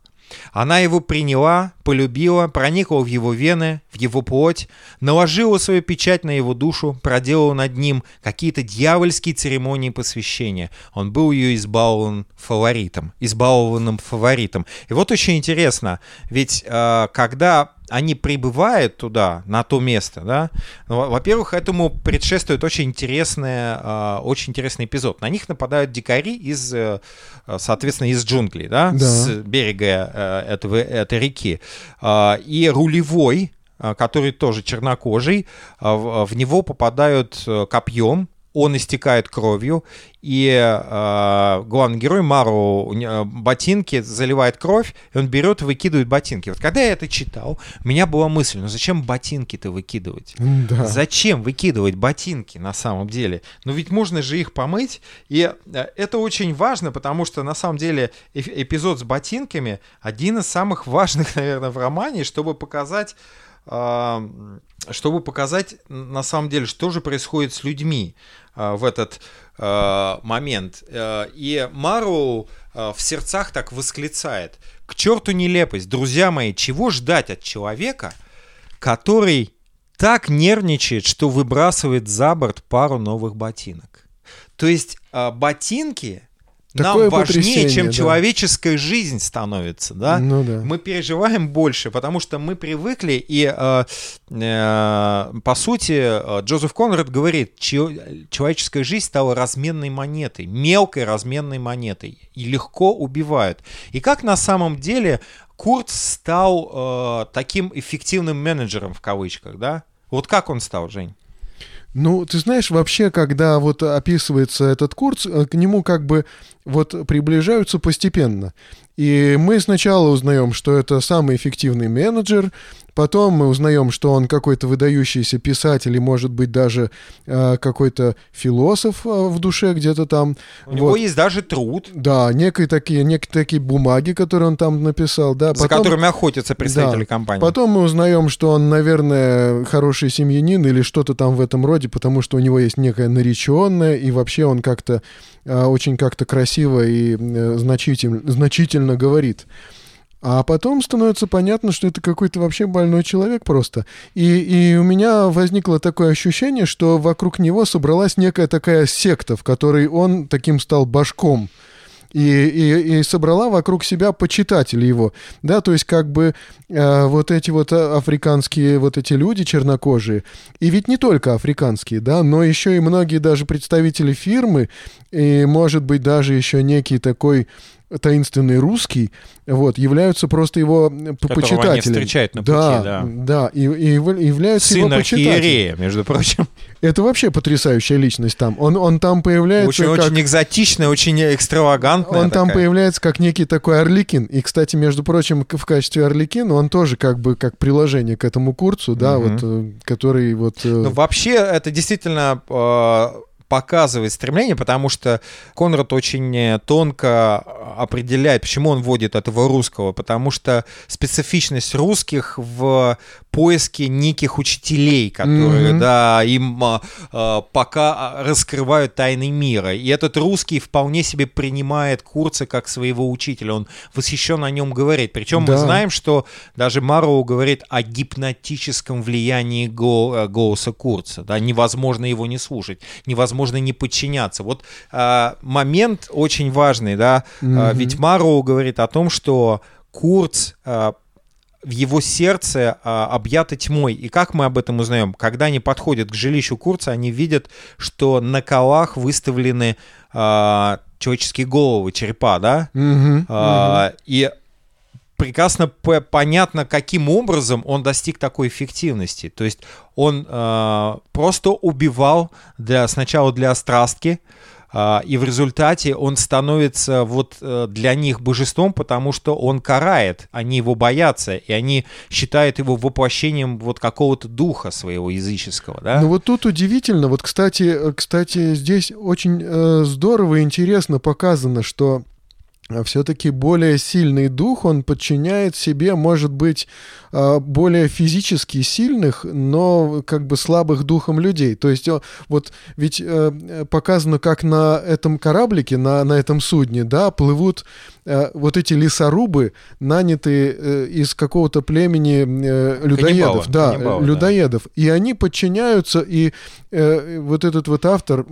Она его приняла, полюбила, проникла в его вены, в его плоть, наложила свою печать на его душу, проделала над ним какие-то дьявольские церемонии посвящения. Он был ее избалован фаворитом, избалованным фаворитом. И вот очень интересно, ведь э, когда они прибывают туда, на то место, да, ну, во-первых, этому предшествует очень, интересный, очень интересный эпизод. На них нападают дикари из, э, соответственно, из джунглей, да, да. с берега э, этого, этой реки. А, и рулевой, э, который тоже чернокожий, в него попадают копьем, он истекает кровью, и э, главный герой Мару ботинки заливает кровь, и он берет и выкидывает ботинки. Вот когда я это читал, у меня была мысль, ну зачем ботинки-то выкидывать? Да. Зачем выкидывать ботинки на самом деле? Ну ведь можно же их помыть, и э, это очень важно, потому что на самом деле эпизод с ботинками один из самых важных, (laughs) наверное, в романе, чтобы показать чтобы показать на самом деле, что же происходит с людьми в этот момент. И Мару в сердцах так восклицает. К черту нелепость, друзья мои, чего ждать от человека, который так нервничает, что выбрасывает за борт пару новых ботинок. То есть ботинки Такое нам важнее, чем да. человеческая жизнь становится, да? Ну, да. Мы переживаем больше, потому что мы привыкли, и э, э, по сути э, Джозеф Конрад говорит, человеческая жизнь стала разменной монетой, мелкой разменной монетой, и легко убивают. И как на самом деле Курт стал э, таким эффективным менеджером в кавычках, да? Вот как он стал, Жень? Ну, ты знаешь, вообще, когда вот описывается этот курс, э, к нему как бы вот приближаются постепенно. И мы сначала узнаем, что это самый эффективный менеджер, потом мы узнаем, что он какой-то выдающийся писатель и, может быть, даже э, какой-то философ э, в душе где-то там. У вот. него есть даже труд. Да, некие такие, некие такие бумаги, которые он там написал. Да. За потом, которыми охотятся представители да, компании. Потом мы узнаем, что он, наверное, хороший семьянин или что-то там в этом роде, потому что у него есть некая нареченная, и вообще он как-то э, очень как-то красиво и э, значительно, значительно говорит. А потом становится понятно, что это какой-то вообще больной человек просто. И, и у меня возникло такое ощущение, что вокруг него собралась некая такая секта, в которой он таким стал башком. И, и, и собрала вокруг себя почитателей его, да, то есть как бы э, вот эти вот африканские вот эти люди чернокожие, и ведь не только африканские, да, но еще и многие даже представители фирмы, и может быть даже еще некий такой таинственный русский, вот, являются просто его Которого почитателями. Они встречают на пути, да. Да, да и, и являются Сын его почитателями. между прочим. Это вообще потрясающая личность там. Он, он там появляется Очень, как... очень экзотичный, очень экстравагантный. Он такая. там появляется как некий такой Орликин. И, кстати, между прочим, в качестве Орликина он тоже как бы как приложение к этому курсу, да, угу. вот, э, который вот... Э, ну, вообще, это действительно э, показывает стремление, потому что Конрад очень э, тонко определяет, почему он вводит этого русского, потому что специфичность русских в поиске неких учителей, которые, mm-hmm. да, им а, а, пока раскрывают тайны мира. И этот русский вполне себе принимает Курца как своего учителя. Он восхищен о нем говорит. Причем да. мы знаем, что даже Мароу говорит о гипнотическом влиянии го- голоса Курца. Да, невозможно его не слушать, невозможно не подчиняться. Вот а, момент очень важный, да, mm-hmm. ведь Мароу говорит о том, что Курц а, в его сердце а, объято тьмой. И как мы об этом узнаем? Когда они подходят к жилищу Курца, они видят, что на колах выставлены а, человеческие головы, черепа, да? Mm-hmm, а, mm-hmm. И прекрасно понятно, каким образом он достиг такой эффективности. То есть он а, просто убивал для, сначала для страстки, а, и в результате он становится вот э, для них божеством, потому что он карает, они его боятся, и они считают его воплощением вот какого-то духа своего языческого, да? Ну вот тут удивительно, вот, кстати, э, кстати, здесь очень э, здорово и интересно показано, что все-таки более сильный дух, он подчиняет себе, может быть, а, более физически сильных, но как бы слабых духом людей. То есть вот ведь э, показано, как на этом кораблике, на, на этом судне, да, плывут э, вот эти лесорубы, нанятые э, из какого-то племени людоедов. Каннибалы, да, каннибалы, людоедов. Да. И они подчиняются, и вот этот вот автор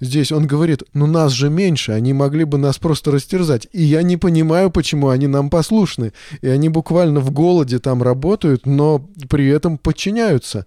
здесь, он говорит, ну нас же меньше, они могли бы нас просто растерзать. И я не понимаю, почему они нам послушны. И они буквально в голоде там работают, но при этом подчиняются.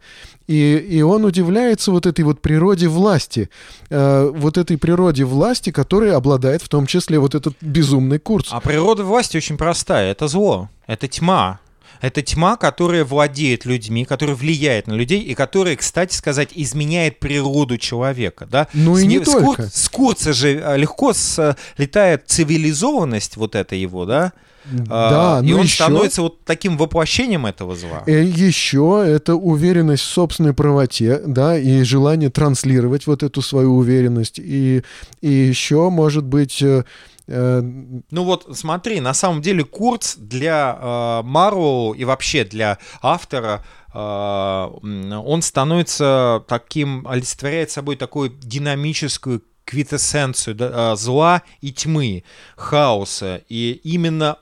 И, и он удивляется вот этой вот природе власти, э, вот этой природе власти, которой обладает в том числе вот этот безумный курс. А природа власти очень простая. Это зло, это тьма. Это тьма, которая владеет людьми, которая влияет на людей и которая, кстати сказать, изменяет природу человека. Да? Ну и с, не с, только. Кур, с Курца же э, легко слетает цивилизованность вот эта его, да? Да, а, и ну он еще... становится вот таким воплощением этого зла. И еще это уверенность в собственной правоте, да, и желание транслировать вот эту свою уверенность. И, и еще, может быть, э, э, ну вот смотри, на самом деле Курц для э, Марвел и вообще для автора э, он становится таким, олицетворяет собой такую динамическую квитэссенцию да, зла и тьмы, хаоса. И именно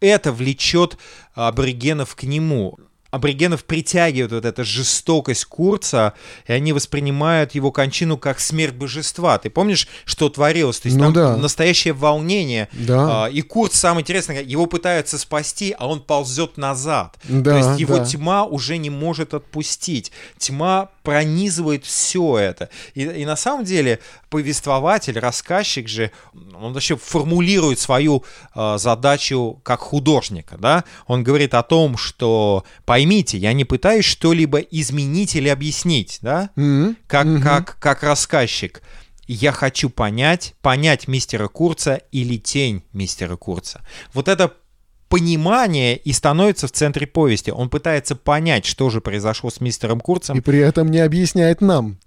это влечет аборигенов к нему аборигенов притягивает вот эта жестокость Курца, и они воспринимают его кончину как смерть божества. Ты помнишь, что творилось? То есть ну, там да. настоящее волнение. Да. А, и Курц, самое интересное, его пытаются спасти, а он ползет назад. Да, То есть его да. тьма уже не может отпустить. Тьма пронизывает все это. И, и на самом деле повествователь, рассказчик же, он вообще формулирует свою э, задачу как художника, да? Он говорит о том, что поймите, я не пытаюсь что-либо изменить или объяснить, да? Mm-hmm. Как, mm-hmm. как, как рассказчик. Я хочу понять, понять мистера Курца или тень мистера Курца. Вот это понимание и становится в центре повести. Он пытается понять, что же произошло с мистером Курцем. И при этом не объясняет нам.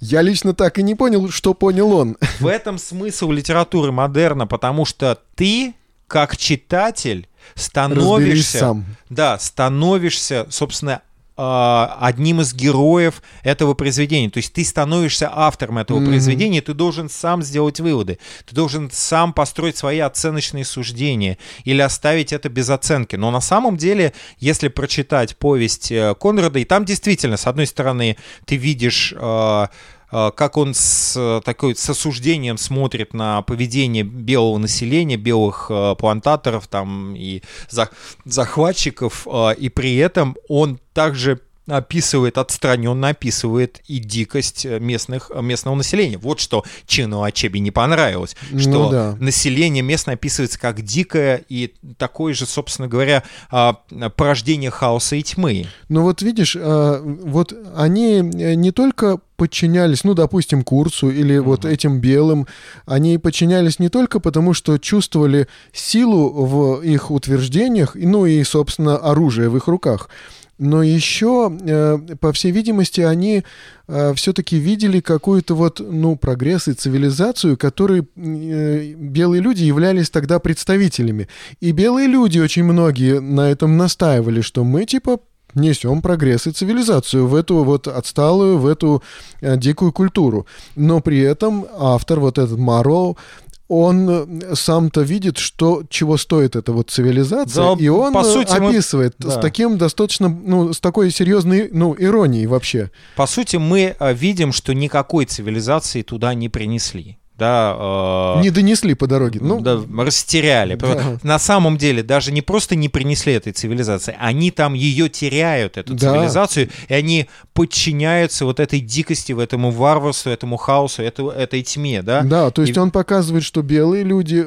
Я лично так и не понял, что понял он. В этом смысл литературы модерна, потому что ты, как читатель, становишься... сам. Да, становишься, собственно, а, одним из героев этого произведения. То есть ты становишься автором этого mm-hmm. произведения, ты должен сам сделать выводы, ты должен сам построить свои оценочные суждения или оставить это без оценки. Но на самом деле, если прочитать повесть э, Конрада, и там действительно, с одной стороны, ты видишь а, как он с такой с осуждением смотрит на поведение белого населения, белых плантаторов там и захватчиков, и при этом он также описывает, отстраненно описывает и дикость местных, местного населения. Вот что Чину Ачеби не понравилось, Ну что да. население местное описывается как дикое и такое же, собственно говоря, а, порождение хаоса и тьмы. Ну вот видишь, а, вот они не только подчинялись, ну, допустим, курсу или вот этим белым, они подчинялись не только потому, что чувствовали силу в их утверждениях, ну и, собственно, оружие в их руках, но еще, э, по всей видимости, они э, все-таки видели какую-то вот, ну, прогресс и цивилизацию, которой э, белые люди являлись тогда представителями. И белые люди очень многие на этом настаивали, что мы, типа, несем прогресс и цивилизацию в эту вот отсталую, в эту э, дикую культуру. Но при этом автор, вот этот Маро, он э, сам-то видит, что, чего стоит эта вот цивилизация, Да, и он по э, сути, мы- описывает да. с таким достаточно, ну, с такой серьезной, ну, иронией вообще. По сути, мы видим, что никакой цивилизации туда не принесли. Да, э, Не донесли по дороге. Ну, да, растеряли. Да. На самом деле даже не просто не принесли этой цивилизации, они там ее теряют, эту Да. цивилизацию, и они подчиняются вот этой дикости, в этому варварству, этому хаосу, эту- этой тьме, да? да, то есть И- он показывает, что белые люди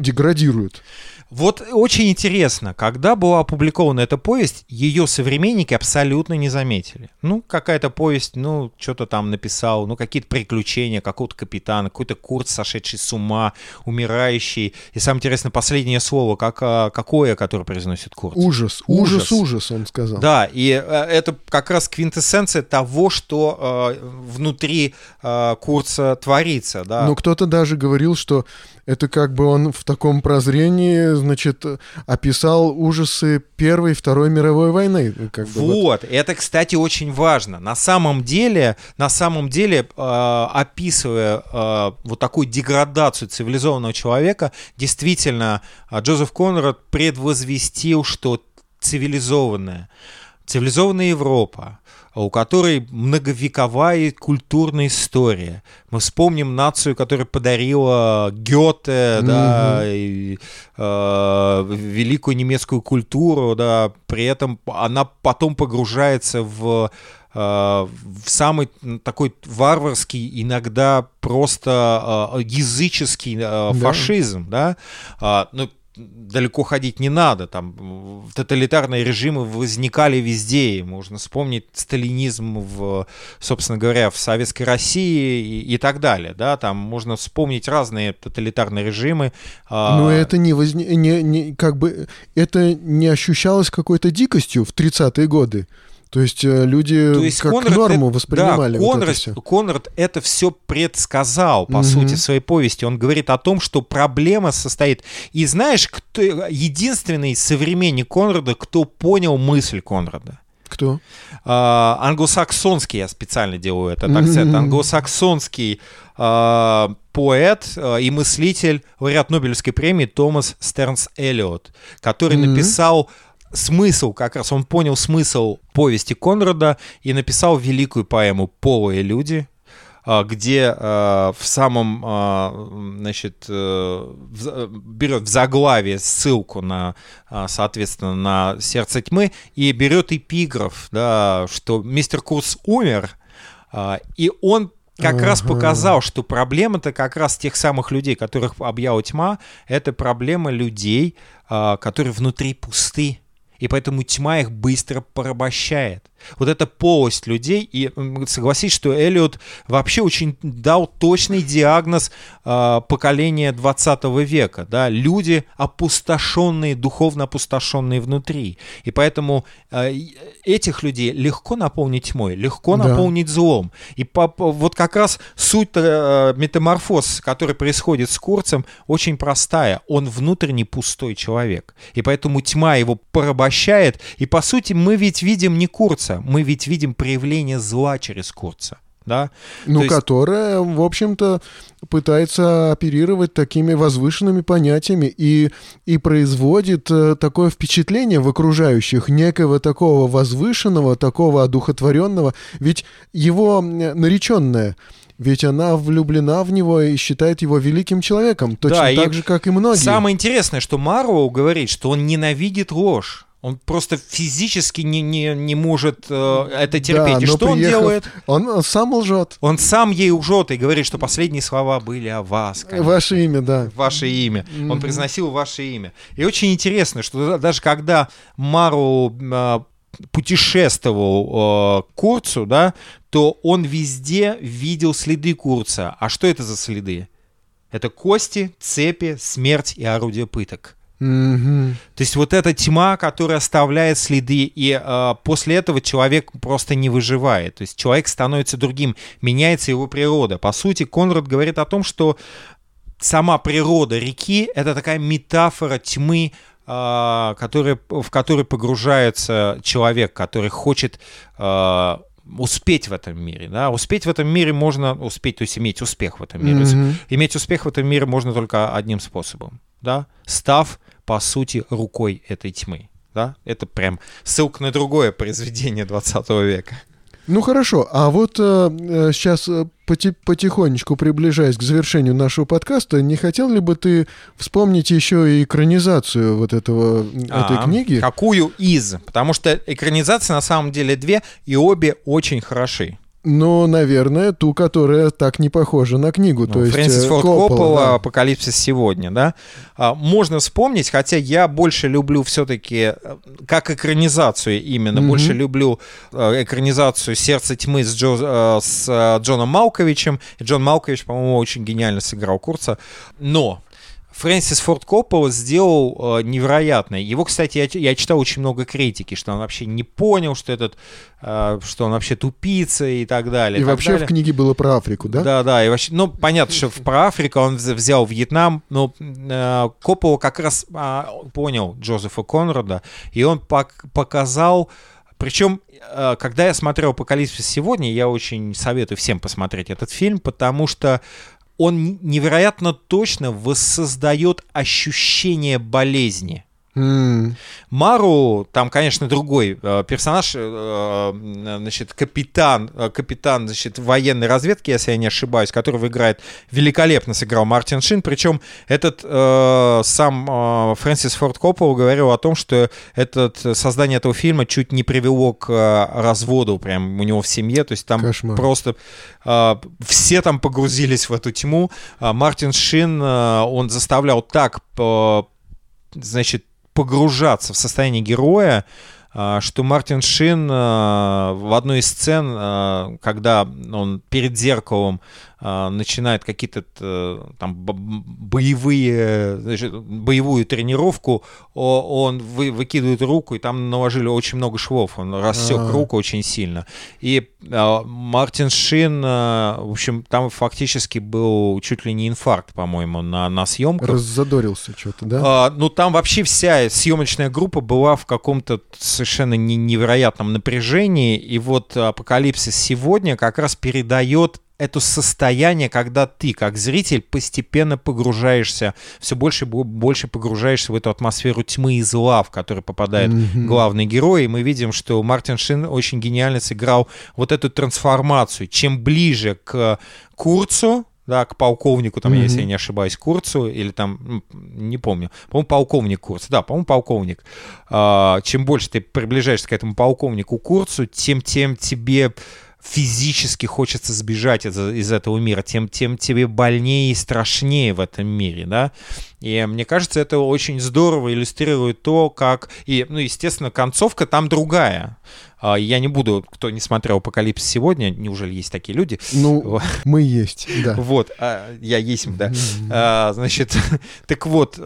деградируют. Вот очень интересно, когда была опубликована эта повесть, ее современники абсолютно не заметили. Ну, какая-то повесть, ну, что-то там написал, ну, какие-то приключения какого-то капитана, какой-то Курт, сошедший с ума, умирающий. И самое интересное, последнее слово, как, а, какое, которое произносит Курт? Ужас, ужас, ужас, он сказал. Да, и э, это как раз квинтэссенция того, что э, внутри э, Курца творится, да. Но кто-то даже говорил, что это как бы он в таком прозрении, значит, описал ужасы Первой и Второй мировой войны. Как бы вот. вот, это, кстати, очень важно. На самом деле, на самом деле, э, описывая э, вот такую деградацию цивилизованного человека, действительно, э, Джозеф Конрад предвозвестил, что цивилизованная, цивилизованная Европа, у которой многовековая культурная история. Мы вспомним нацию, которая подарила Гёте, mm-hmm. да, и, э, великую немецкую культуру, да, при этом она потом погружается в э, в самый такой варварский, иногда просто э, языческий э, фашизм, да, да? ну, далеко ходить не надо. Там тоталитарные режимы возникали везде. можно вспомнить сталинизм в, собственно говоря, в Советской России и, и так далее. Да? Там можно вспомнить разные тоталитарные режимы. А Но это не, возне... не, не как бы это не ощущалось какой-то дикостью в 30-е годы. То есть э, люди То есть как Конрад норму это, воспринимали. Да, вот Конрад, это все. Конрад это все предсказал, по угу. сути, в своей повести. Он говорит о том, что проблема состоит... И знаешь, кто единственный современник Конрада, кто понял мысль Конрада? Кто? А, англосаксонский, я специально делаю этот акцент, англосаксонский а, поэт а, и мыслитель, лауреат Нобелевской премии Томас Стернс Эллиот, который mm-hmm. написал смысл, как раз он понял смысл повести Конрада и написал великую поэму «Полые люди», а, где а, в самом, а, значит, э, берет в заглавие ссылку на, соответственно, на «Сердце тьмы» и берет эпиграф, да, что мистер Курс умер, и он как ага. раз показал, что проблема-то как раз тех самых людей, которых объяла тьма, это проблема людей, которые внутри пусты, и поэтому тьма их быстро порабощает. Вот эта полость людей, и согласись, что Эллиот вообще очень дал точный диагноз э, поколения 20 века, да, люди опустошенные, духовно опустошенные внутри, и поэтому э, этих людей легко наполнить тьмой, легко да. наполнить злом, и по, вот как раз суть э, метаморфоз, который происходит с Курцем, очень простая, он внутренне пустой человек, и поэтому тьма его порабощает, и по сути мы ведь видим не Курца, Курца, мы ведь видим проявление зла через Курца. Да? Ну, есть... которая, в общем-то, пытается оперировать такими возвышенными понятиями и, и производит э, такое впечатление в окружающих некого такого возвышенного, такого одухотворенного. Ведь его нареченная ведь она влюблена в него и считает его великим человеком, точно да, так же, как и многие. Самое интересное, что Маруо говорит, что он ненавидит ложь. Он просто физически не, не, не может э, это терпеть. Да, и что приехав, он делает? Он сам лжет. Он сам ей лжет и говорит, что последние слова были о вас. Конечно. Ваше имя, да. Ваше имя. Mm-hmm. Он произносил ваше имя. И очень интересно, что даже когда Мару э, путешествовал э, Курцу, да, то он везде видел следы Курца. А что это за следы? Это кости, цепи, смерть и орудие пыток. Mm-hmm. То есть вот эта тьма, которая оставляет следы, и э, после этого человек просто не выживает. То есть человек становится другим, меняется его природа. По сути, Конрад говорит о том, что сама природа реки — это такая метафора тьмы, э, которая, в которой погружается человек, который хочет э, успеть в этом мире, да, успеть в этом мире можно, успеть, то есть иметь успех в этом мире. Mm-hmm. Иметь успех в этом мире можно только одним способом, да, став по сути, рукой этой тьмы. Да? Это прям ссылка на другое произведение 20 века. Ну хорошо, а вот э, сейчас э, поти потихонечку приближаясь к завершению нашего подкаста, не хотел ли бы ты вспомнить еще и экранизацию вот этого, а, этой книги? Какую из? Потому что экранизации на самом деле две, и обе очень хороши. Ну, наверное, ту, которая так не похожа на книгу. Ну, то есть, Фрэнсис э, Форд Коппола, Коппола, да. «Апокалипсис сегодня», да? А, Можно вспомнить, хотя я больше люблю все-таки как экранизацию именно, Мгм. больше люблю э, экранизацию «Сердце тьмы» с, Джо- э, с э, Джоном Малковичем. Джон Малкович, по-моему, очень гениально сыграл Курца. Но Фрэнсис Форд Коппола сделал э, невероятное. Его, кстати, я, я читал очень много критики, что он вообще не понял, что этот, э, что он вообще тупица и так далее. И так вообще далее. в книге было про Африку, да? Да, да, и вообще, ну, понятно, что про Африку он вз- взял Вьетнам, но э, Коппола как раз а, понял Джозефа Конрада, и он пок- показал, причем, э, когда я смотрел «Апокалипсис сегодня», я очень советую всем посмотреть этот фильм, потому что он невероятно точно воссоздает ощущение болезни. М, Мару, там, конечно, другой э, персонаж, э, значит, капитан, э, капитан, значит, военной разведки, если я не ошибаюсь, которого играет, великолепно сыграл Мартин Шин, причем этот э, сам э, Фрэнсис Форд Коппола говорил о том, что этот, создание этого фильма чуть не привело к э, разводу прям у него в семье, то есть там Кошмар. просто э, все там погрузились в эту тьму. А Мартин Шин, э, он заставлял так, э, значит, погружаться в состояние героя, а, что Мартин Шин а, в одной из сцен, а, когда он перед зеркалом начинает какие-то э, там боевые, значит, боевую тренировку, он вы- выкидывает руку, и там наложили очень много швов, он рассек А. руку очень сильно. И а, Мартин Шин, а, в общем, там фактически был чуть ли не инфаркт, по-моему, на, на съемках. Раззадорился что-то, да? А, ну, там вообще вся съемочная группа была в каком-то совершенно не- невероятном напряжении. И вот «Апокалипсис сегодня» как раз передает это состояние, когда ты, как зритель, постепенно погружаешься, все больше и бо- больше погружаешься в эту атмосферу тьмы и зла, в которую попадает Мгм. главный герой. И мы видим, что Мартин Шин очень гениально сыграл вот эту трансформацию. Чем ближе к Курцу, да, к полковнику, там, Мгм. если я не ошибаюсь, Курцу, или там, не помню, по-моему, полковник Курц, да, по-моему, полковник. А, чем больше ты приближаешься к этому полковнику Курцу, тем, тем тебе физически хочется сбежать из, из этого мира, тем, тем тебе больнее и страшнее в этом мире, да. И мне кажется, это очень здорово иллюстрирует то, как... И, ну, естественно, концовка там другая. А, Я не буду, кто не смотрел «Апокалипсис сегодня», неужели есть такие люди? Ну, (laughs) мы есть, да. Вот, а, я есть, да. А, Значит, (laughs) так вот,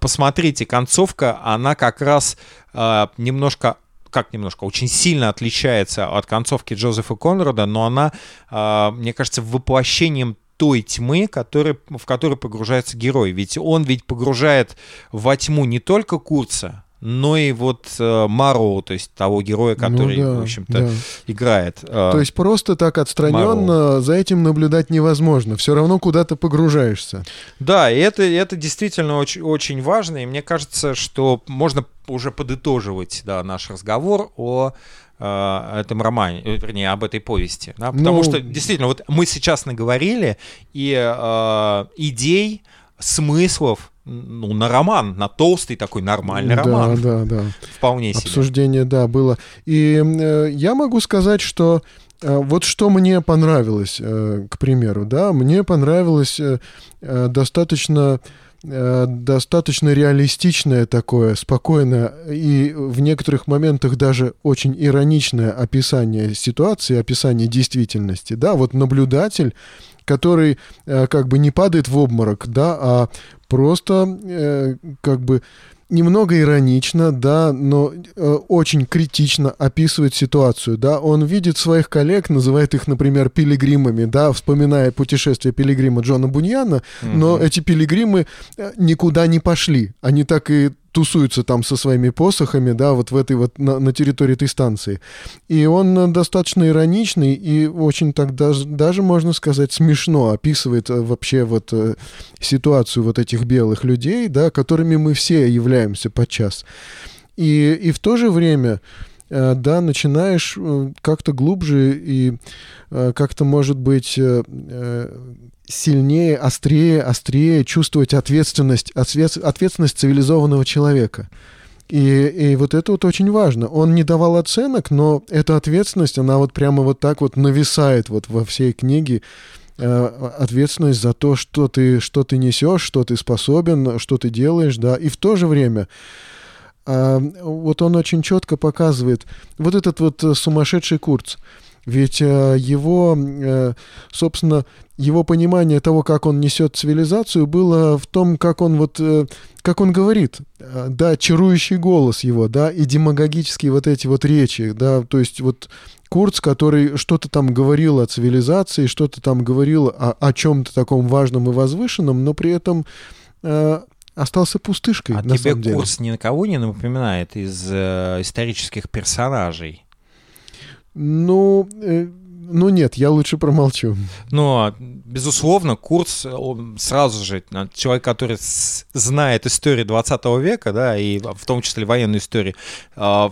посмотрите, концовка, она как раз немножко как немножко, очень сильно отличается от концовки Джозефа Конрада, но она, а, мне кажется, воплощением той тьмы, который, в которой погружается герой. Ведь он ведь погружает во тьму не только Курца, но и вот э, Мару, то есть того героя, который, Ну да, в общем-то, да. играет. э, То есть просто так отстраненно за этим наблюдать невозможно. Все равно куда-то погружаешься. Да, и это, это действительно очень, очень важно, и мне кажется, что можно уже подытоживать да, наш разговор о э, этом романе, вернее, об этой повести. да, потому Ну, что, действительно, вот мы сейчас наговорили, и э, идей, смыслов, ну, на роман, на толстый такой нормальный да, роман, да, да. вполне себе. Обсуждение, да, было. И э, я могу сказать, что э, вот что мне понравилось, э, к примеру, да, мне понравилось э, э, достаточно э, достаточно реалистичное такое, спокойное и в некоторых моментах даже очень ироничное описание ситуации, описание действительности, да, вот наблюдатель, который э, как бы не падает в обморок, да, а просто э, как бы немного иронично, да, но э, очень критично описывает ситуацию, да. Он видит своих коллег, называет их, например, пилигримами, да, вспоминая путешествие пилигрима Джона Буньяна, но эти пилигримы э, никуда не пошли. Они так и тусуются там со своими посохами, да, вот в этой вот, на, на территории этой станции. И он э, достаточно ироничный и очень так даже, даже можно сказать, смешно описывает э, вообще вот э, ситуацию вот этих белых людей, да, которыми мы все являемся подчас. И, и в то же время, да, начинаешь как-то глубже и как-то, может быть, сильнее, острее, острее чувствовать ответственность, ответ- ответственность цивилизованного человека. И, и вот это вот очень важно. Он не давал оценок, но эта ответственность, она вот прямо вот так вот нависает вот во всей книге. Э, ответственность за то, что ты, что ты несешь, что ты способен, что ты делаешь, да. И в то же время э, вот он очень четко показывает вот этот вот сумасшедший Курц. Ведь э, его, э, собственно, его понимание того, как он несет цивилизацию, было в том, как он вот, э, как он говорит, да, чарующий голос его, да, и демагогические вот эти вот речи, да, то есть вот Курц, который что-то там говорил о цивилизации, что-то там говорил о, о чем-то таком важном и возвышенном, но при этом э, остался пустышкой. А на тебе самом деле. Курц ни на кого не напоминает из э, исторических персонажей? Ну, э, ну нет, я лучше промолчу. Но, безусловно, Курц он сразу же э, человек, который знает историю 20 века, да, и в том числе военную историю, э,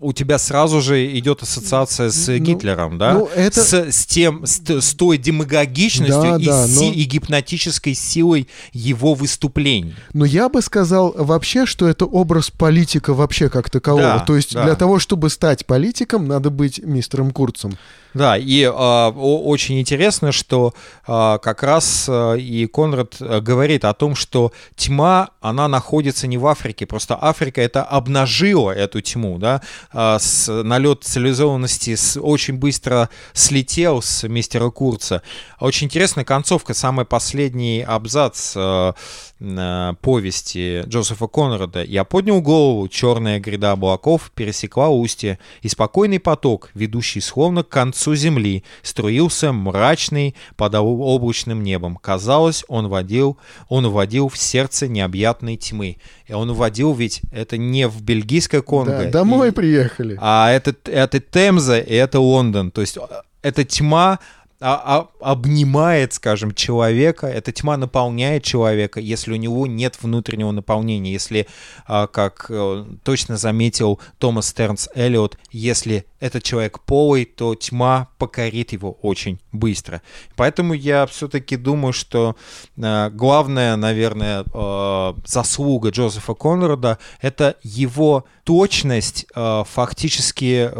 у тебя сразу же идет ассоциация с ну, Гитлером, да? Ну, это... с, с тем, с, с той демагогичностью да, и, да, си, но... и гипнотической силой его выступлений. Но я бы сказал вообще, что это образ политика вообще как такового. Да, То есть да. для того, чтобы стать политиком, надо быть мистером Курцем. Да, и э, очень интересно, что э, как раз э, и Конрад говорит о том, что тьма, она находится не в Африке, просто Африка это обнажила эту тьму, да, с, налет цивилизованности с, очень быстро слетел с мистера Курца. Очень интересная концовка, самый последний абзац э, повести Джозефа Конрада. «Я поднял голову, черная гряда облаков пересекла устье, и спокойный поток, ведущий словно к концу земли струился мрачный под облачным небом. Казалось, он водил, он уводил в сердце необъятной тьмы. И он уводил ведь это не в бельгийское Конго. Да, домой и, приехали. А это, это Темза и это Лондон. То есть э, эта тьма а, а, обнимает, скажем, человека, эта тьма наполняет человека, если у него нет внутреннего наполнения, если, а, как а, точно заметил Томас Стернс Эллиот, если этот человек полый, то тьма покорит его очень быстро. Поэтому я все-таки думаю, что а, главная, наверное, а, заслуга Джозефа Конрада — это его точность, фактически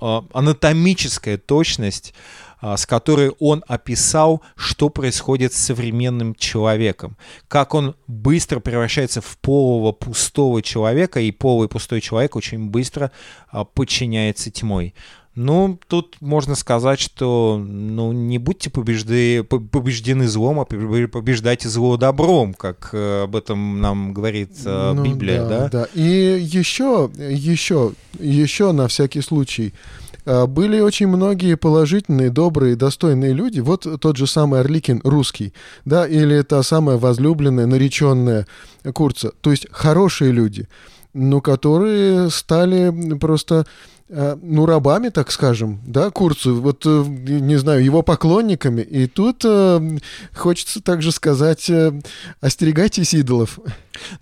анатомическая точность, с которой он описал, что происходит с современным человеком, как он быстро превращается в полого пустого человека, и полый пустой человек очень быстро а, подчиняется тьмой. Ну, тут можно сказать, что ну, не будьте побежды, побеждены злом, а побеждайте зло добром, как э, об этом нам говорит э, ну, Библия, да, да? Да, и еще, еще, еще на всякий случай, а, были очень многие положительные, добрые, достойные люди. Вот тот же самый Орликин русский, да, или та самая возлюбленная, нареченная Курца. То есть хорошие люди, но которые стали просто ну, рабами, так скажем, да, Курцу, вот, э, не знаю, его поклонниками. И тут э, хочется также сказать, э, остерегайтесь идолов.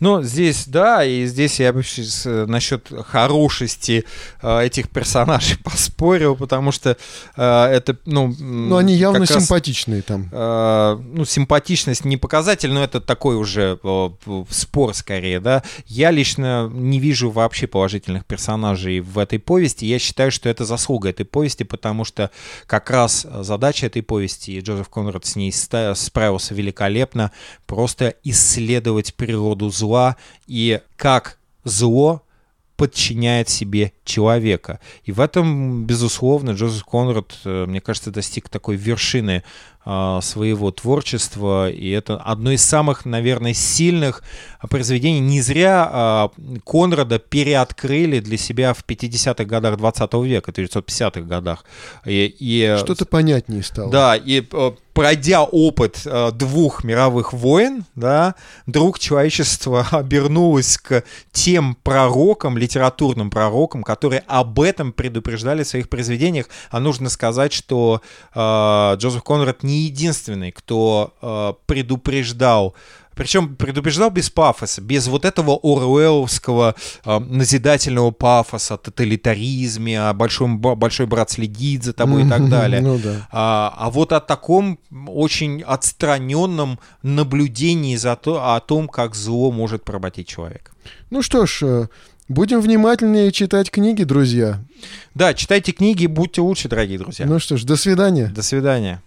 Ну, здесь, да, и здесь я вообще э, насчет хорошести э, этих персонажей (laughs) поспорил, потому что э, это, ну... Ну, они явно симпатичные раз, там. Э, ну, симпатичность не показатель, но это такой уже э, спор скорее, да. Я лично не вижу вообще положительных персонажей в этой повести, повести. Я считаю, что это заслуга этой повести, потому что как раз задача этой повести, и Джозеф Конрад с ней справился великолепно, просто исследовать природу зла и как зло подчиняет себе человека. И в этом, безусловно, Джозеф Конрад, э, мне кажется, достиг такой вершины своего творчества, и это одно из самых, наверное, сильных произведений. Не зря а, Конрада переоткрыли для себя в 50-х годах 20 века, 1950-х годах. И, и, Что-то понятнее стало. Да, и э, пройдя опыт э, двух мировых войн, да, вдруг человечество (laughs) обернулось к тем пророкам, литературным пророкам, которые об этом предупреждали в своих произведениях. А нужно сказать, что э, Джозеф Конрад не единственный, кто э, предупреждал Причем предупреждал без пафоса, без вот этого оруэлловского э, назидательного пафоса, тоталитаризме, о большом, большой брат следит за тобой и так далее. Ну да. А, а вот о таком очень отстраненном наблюдении за то, о том, как зло может поработить человека. Ну что ж, э, будем внимательнее читать книги, друзья. Да, читайте книги, будьте лучше, дорогие друзья. Ну что ж, до свидания. До свидания.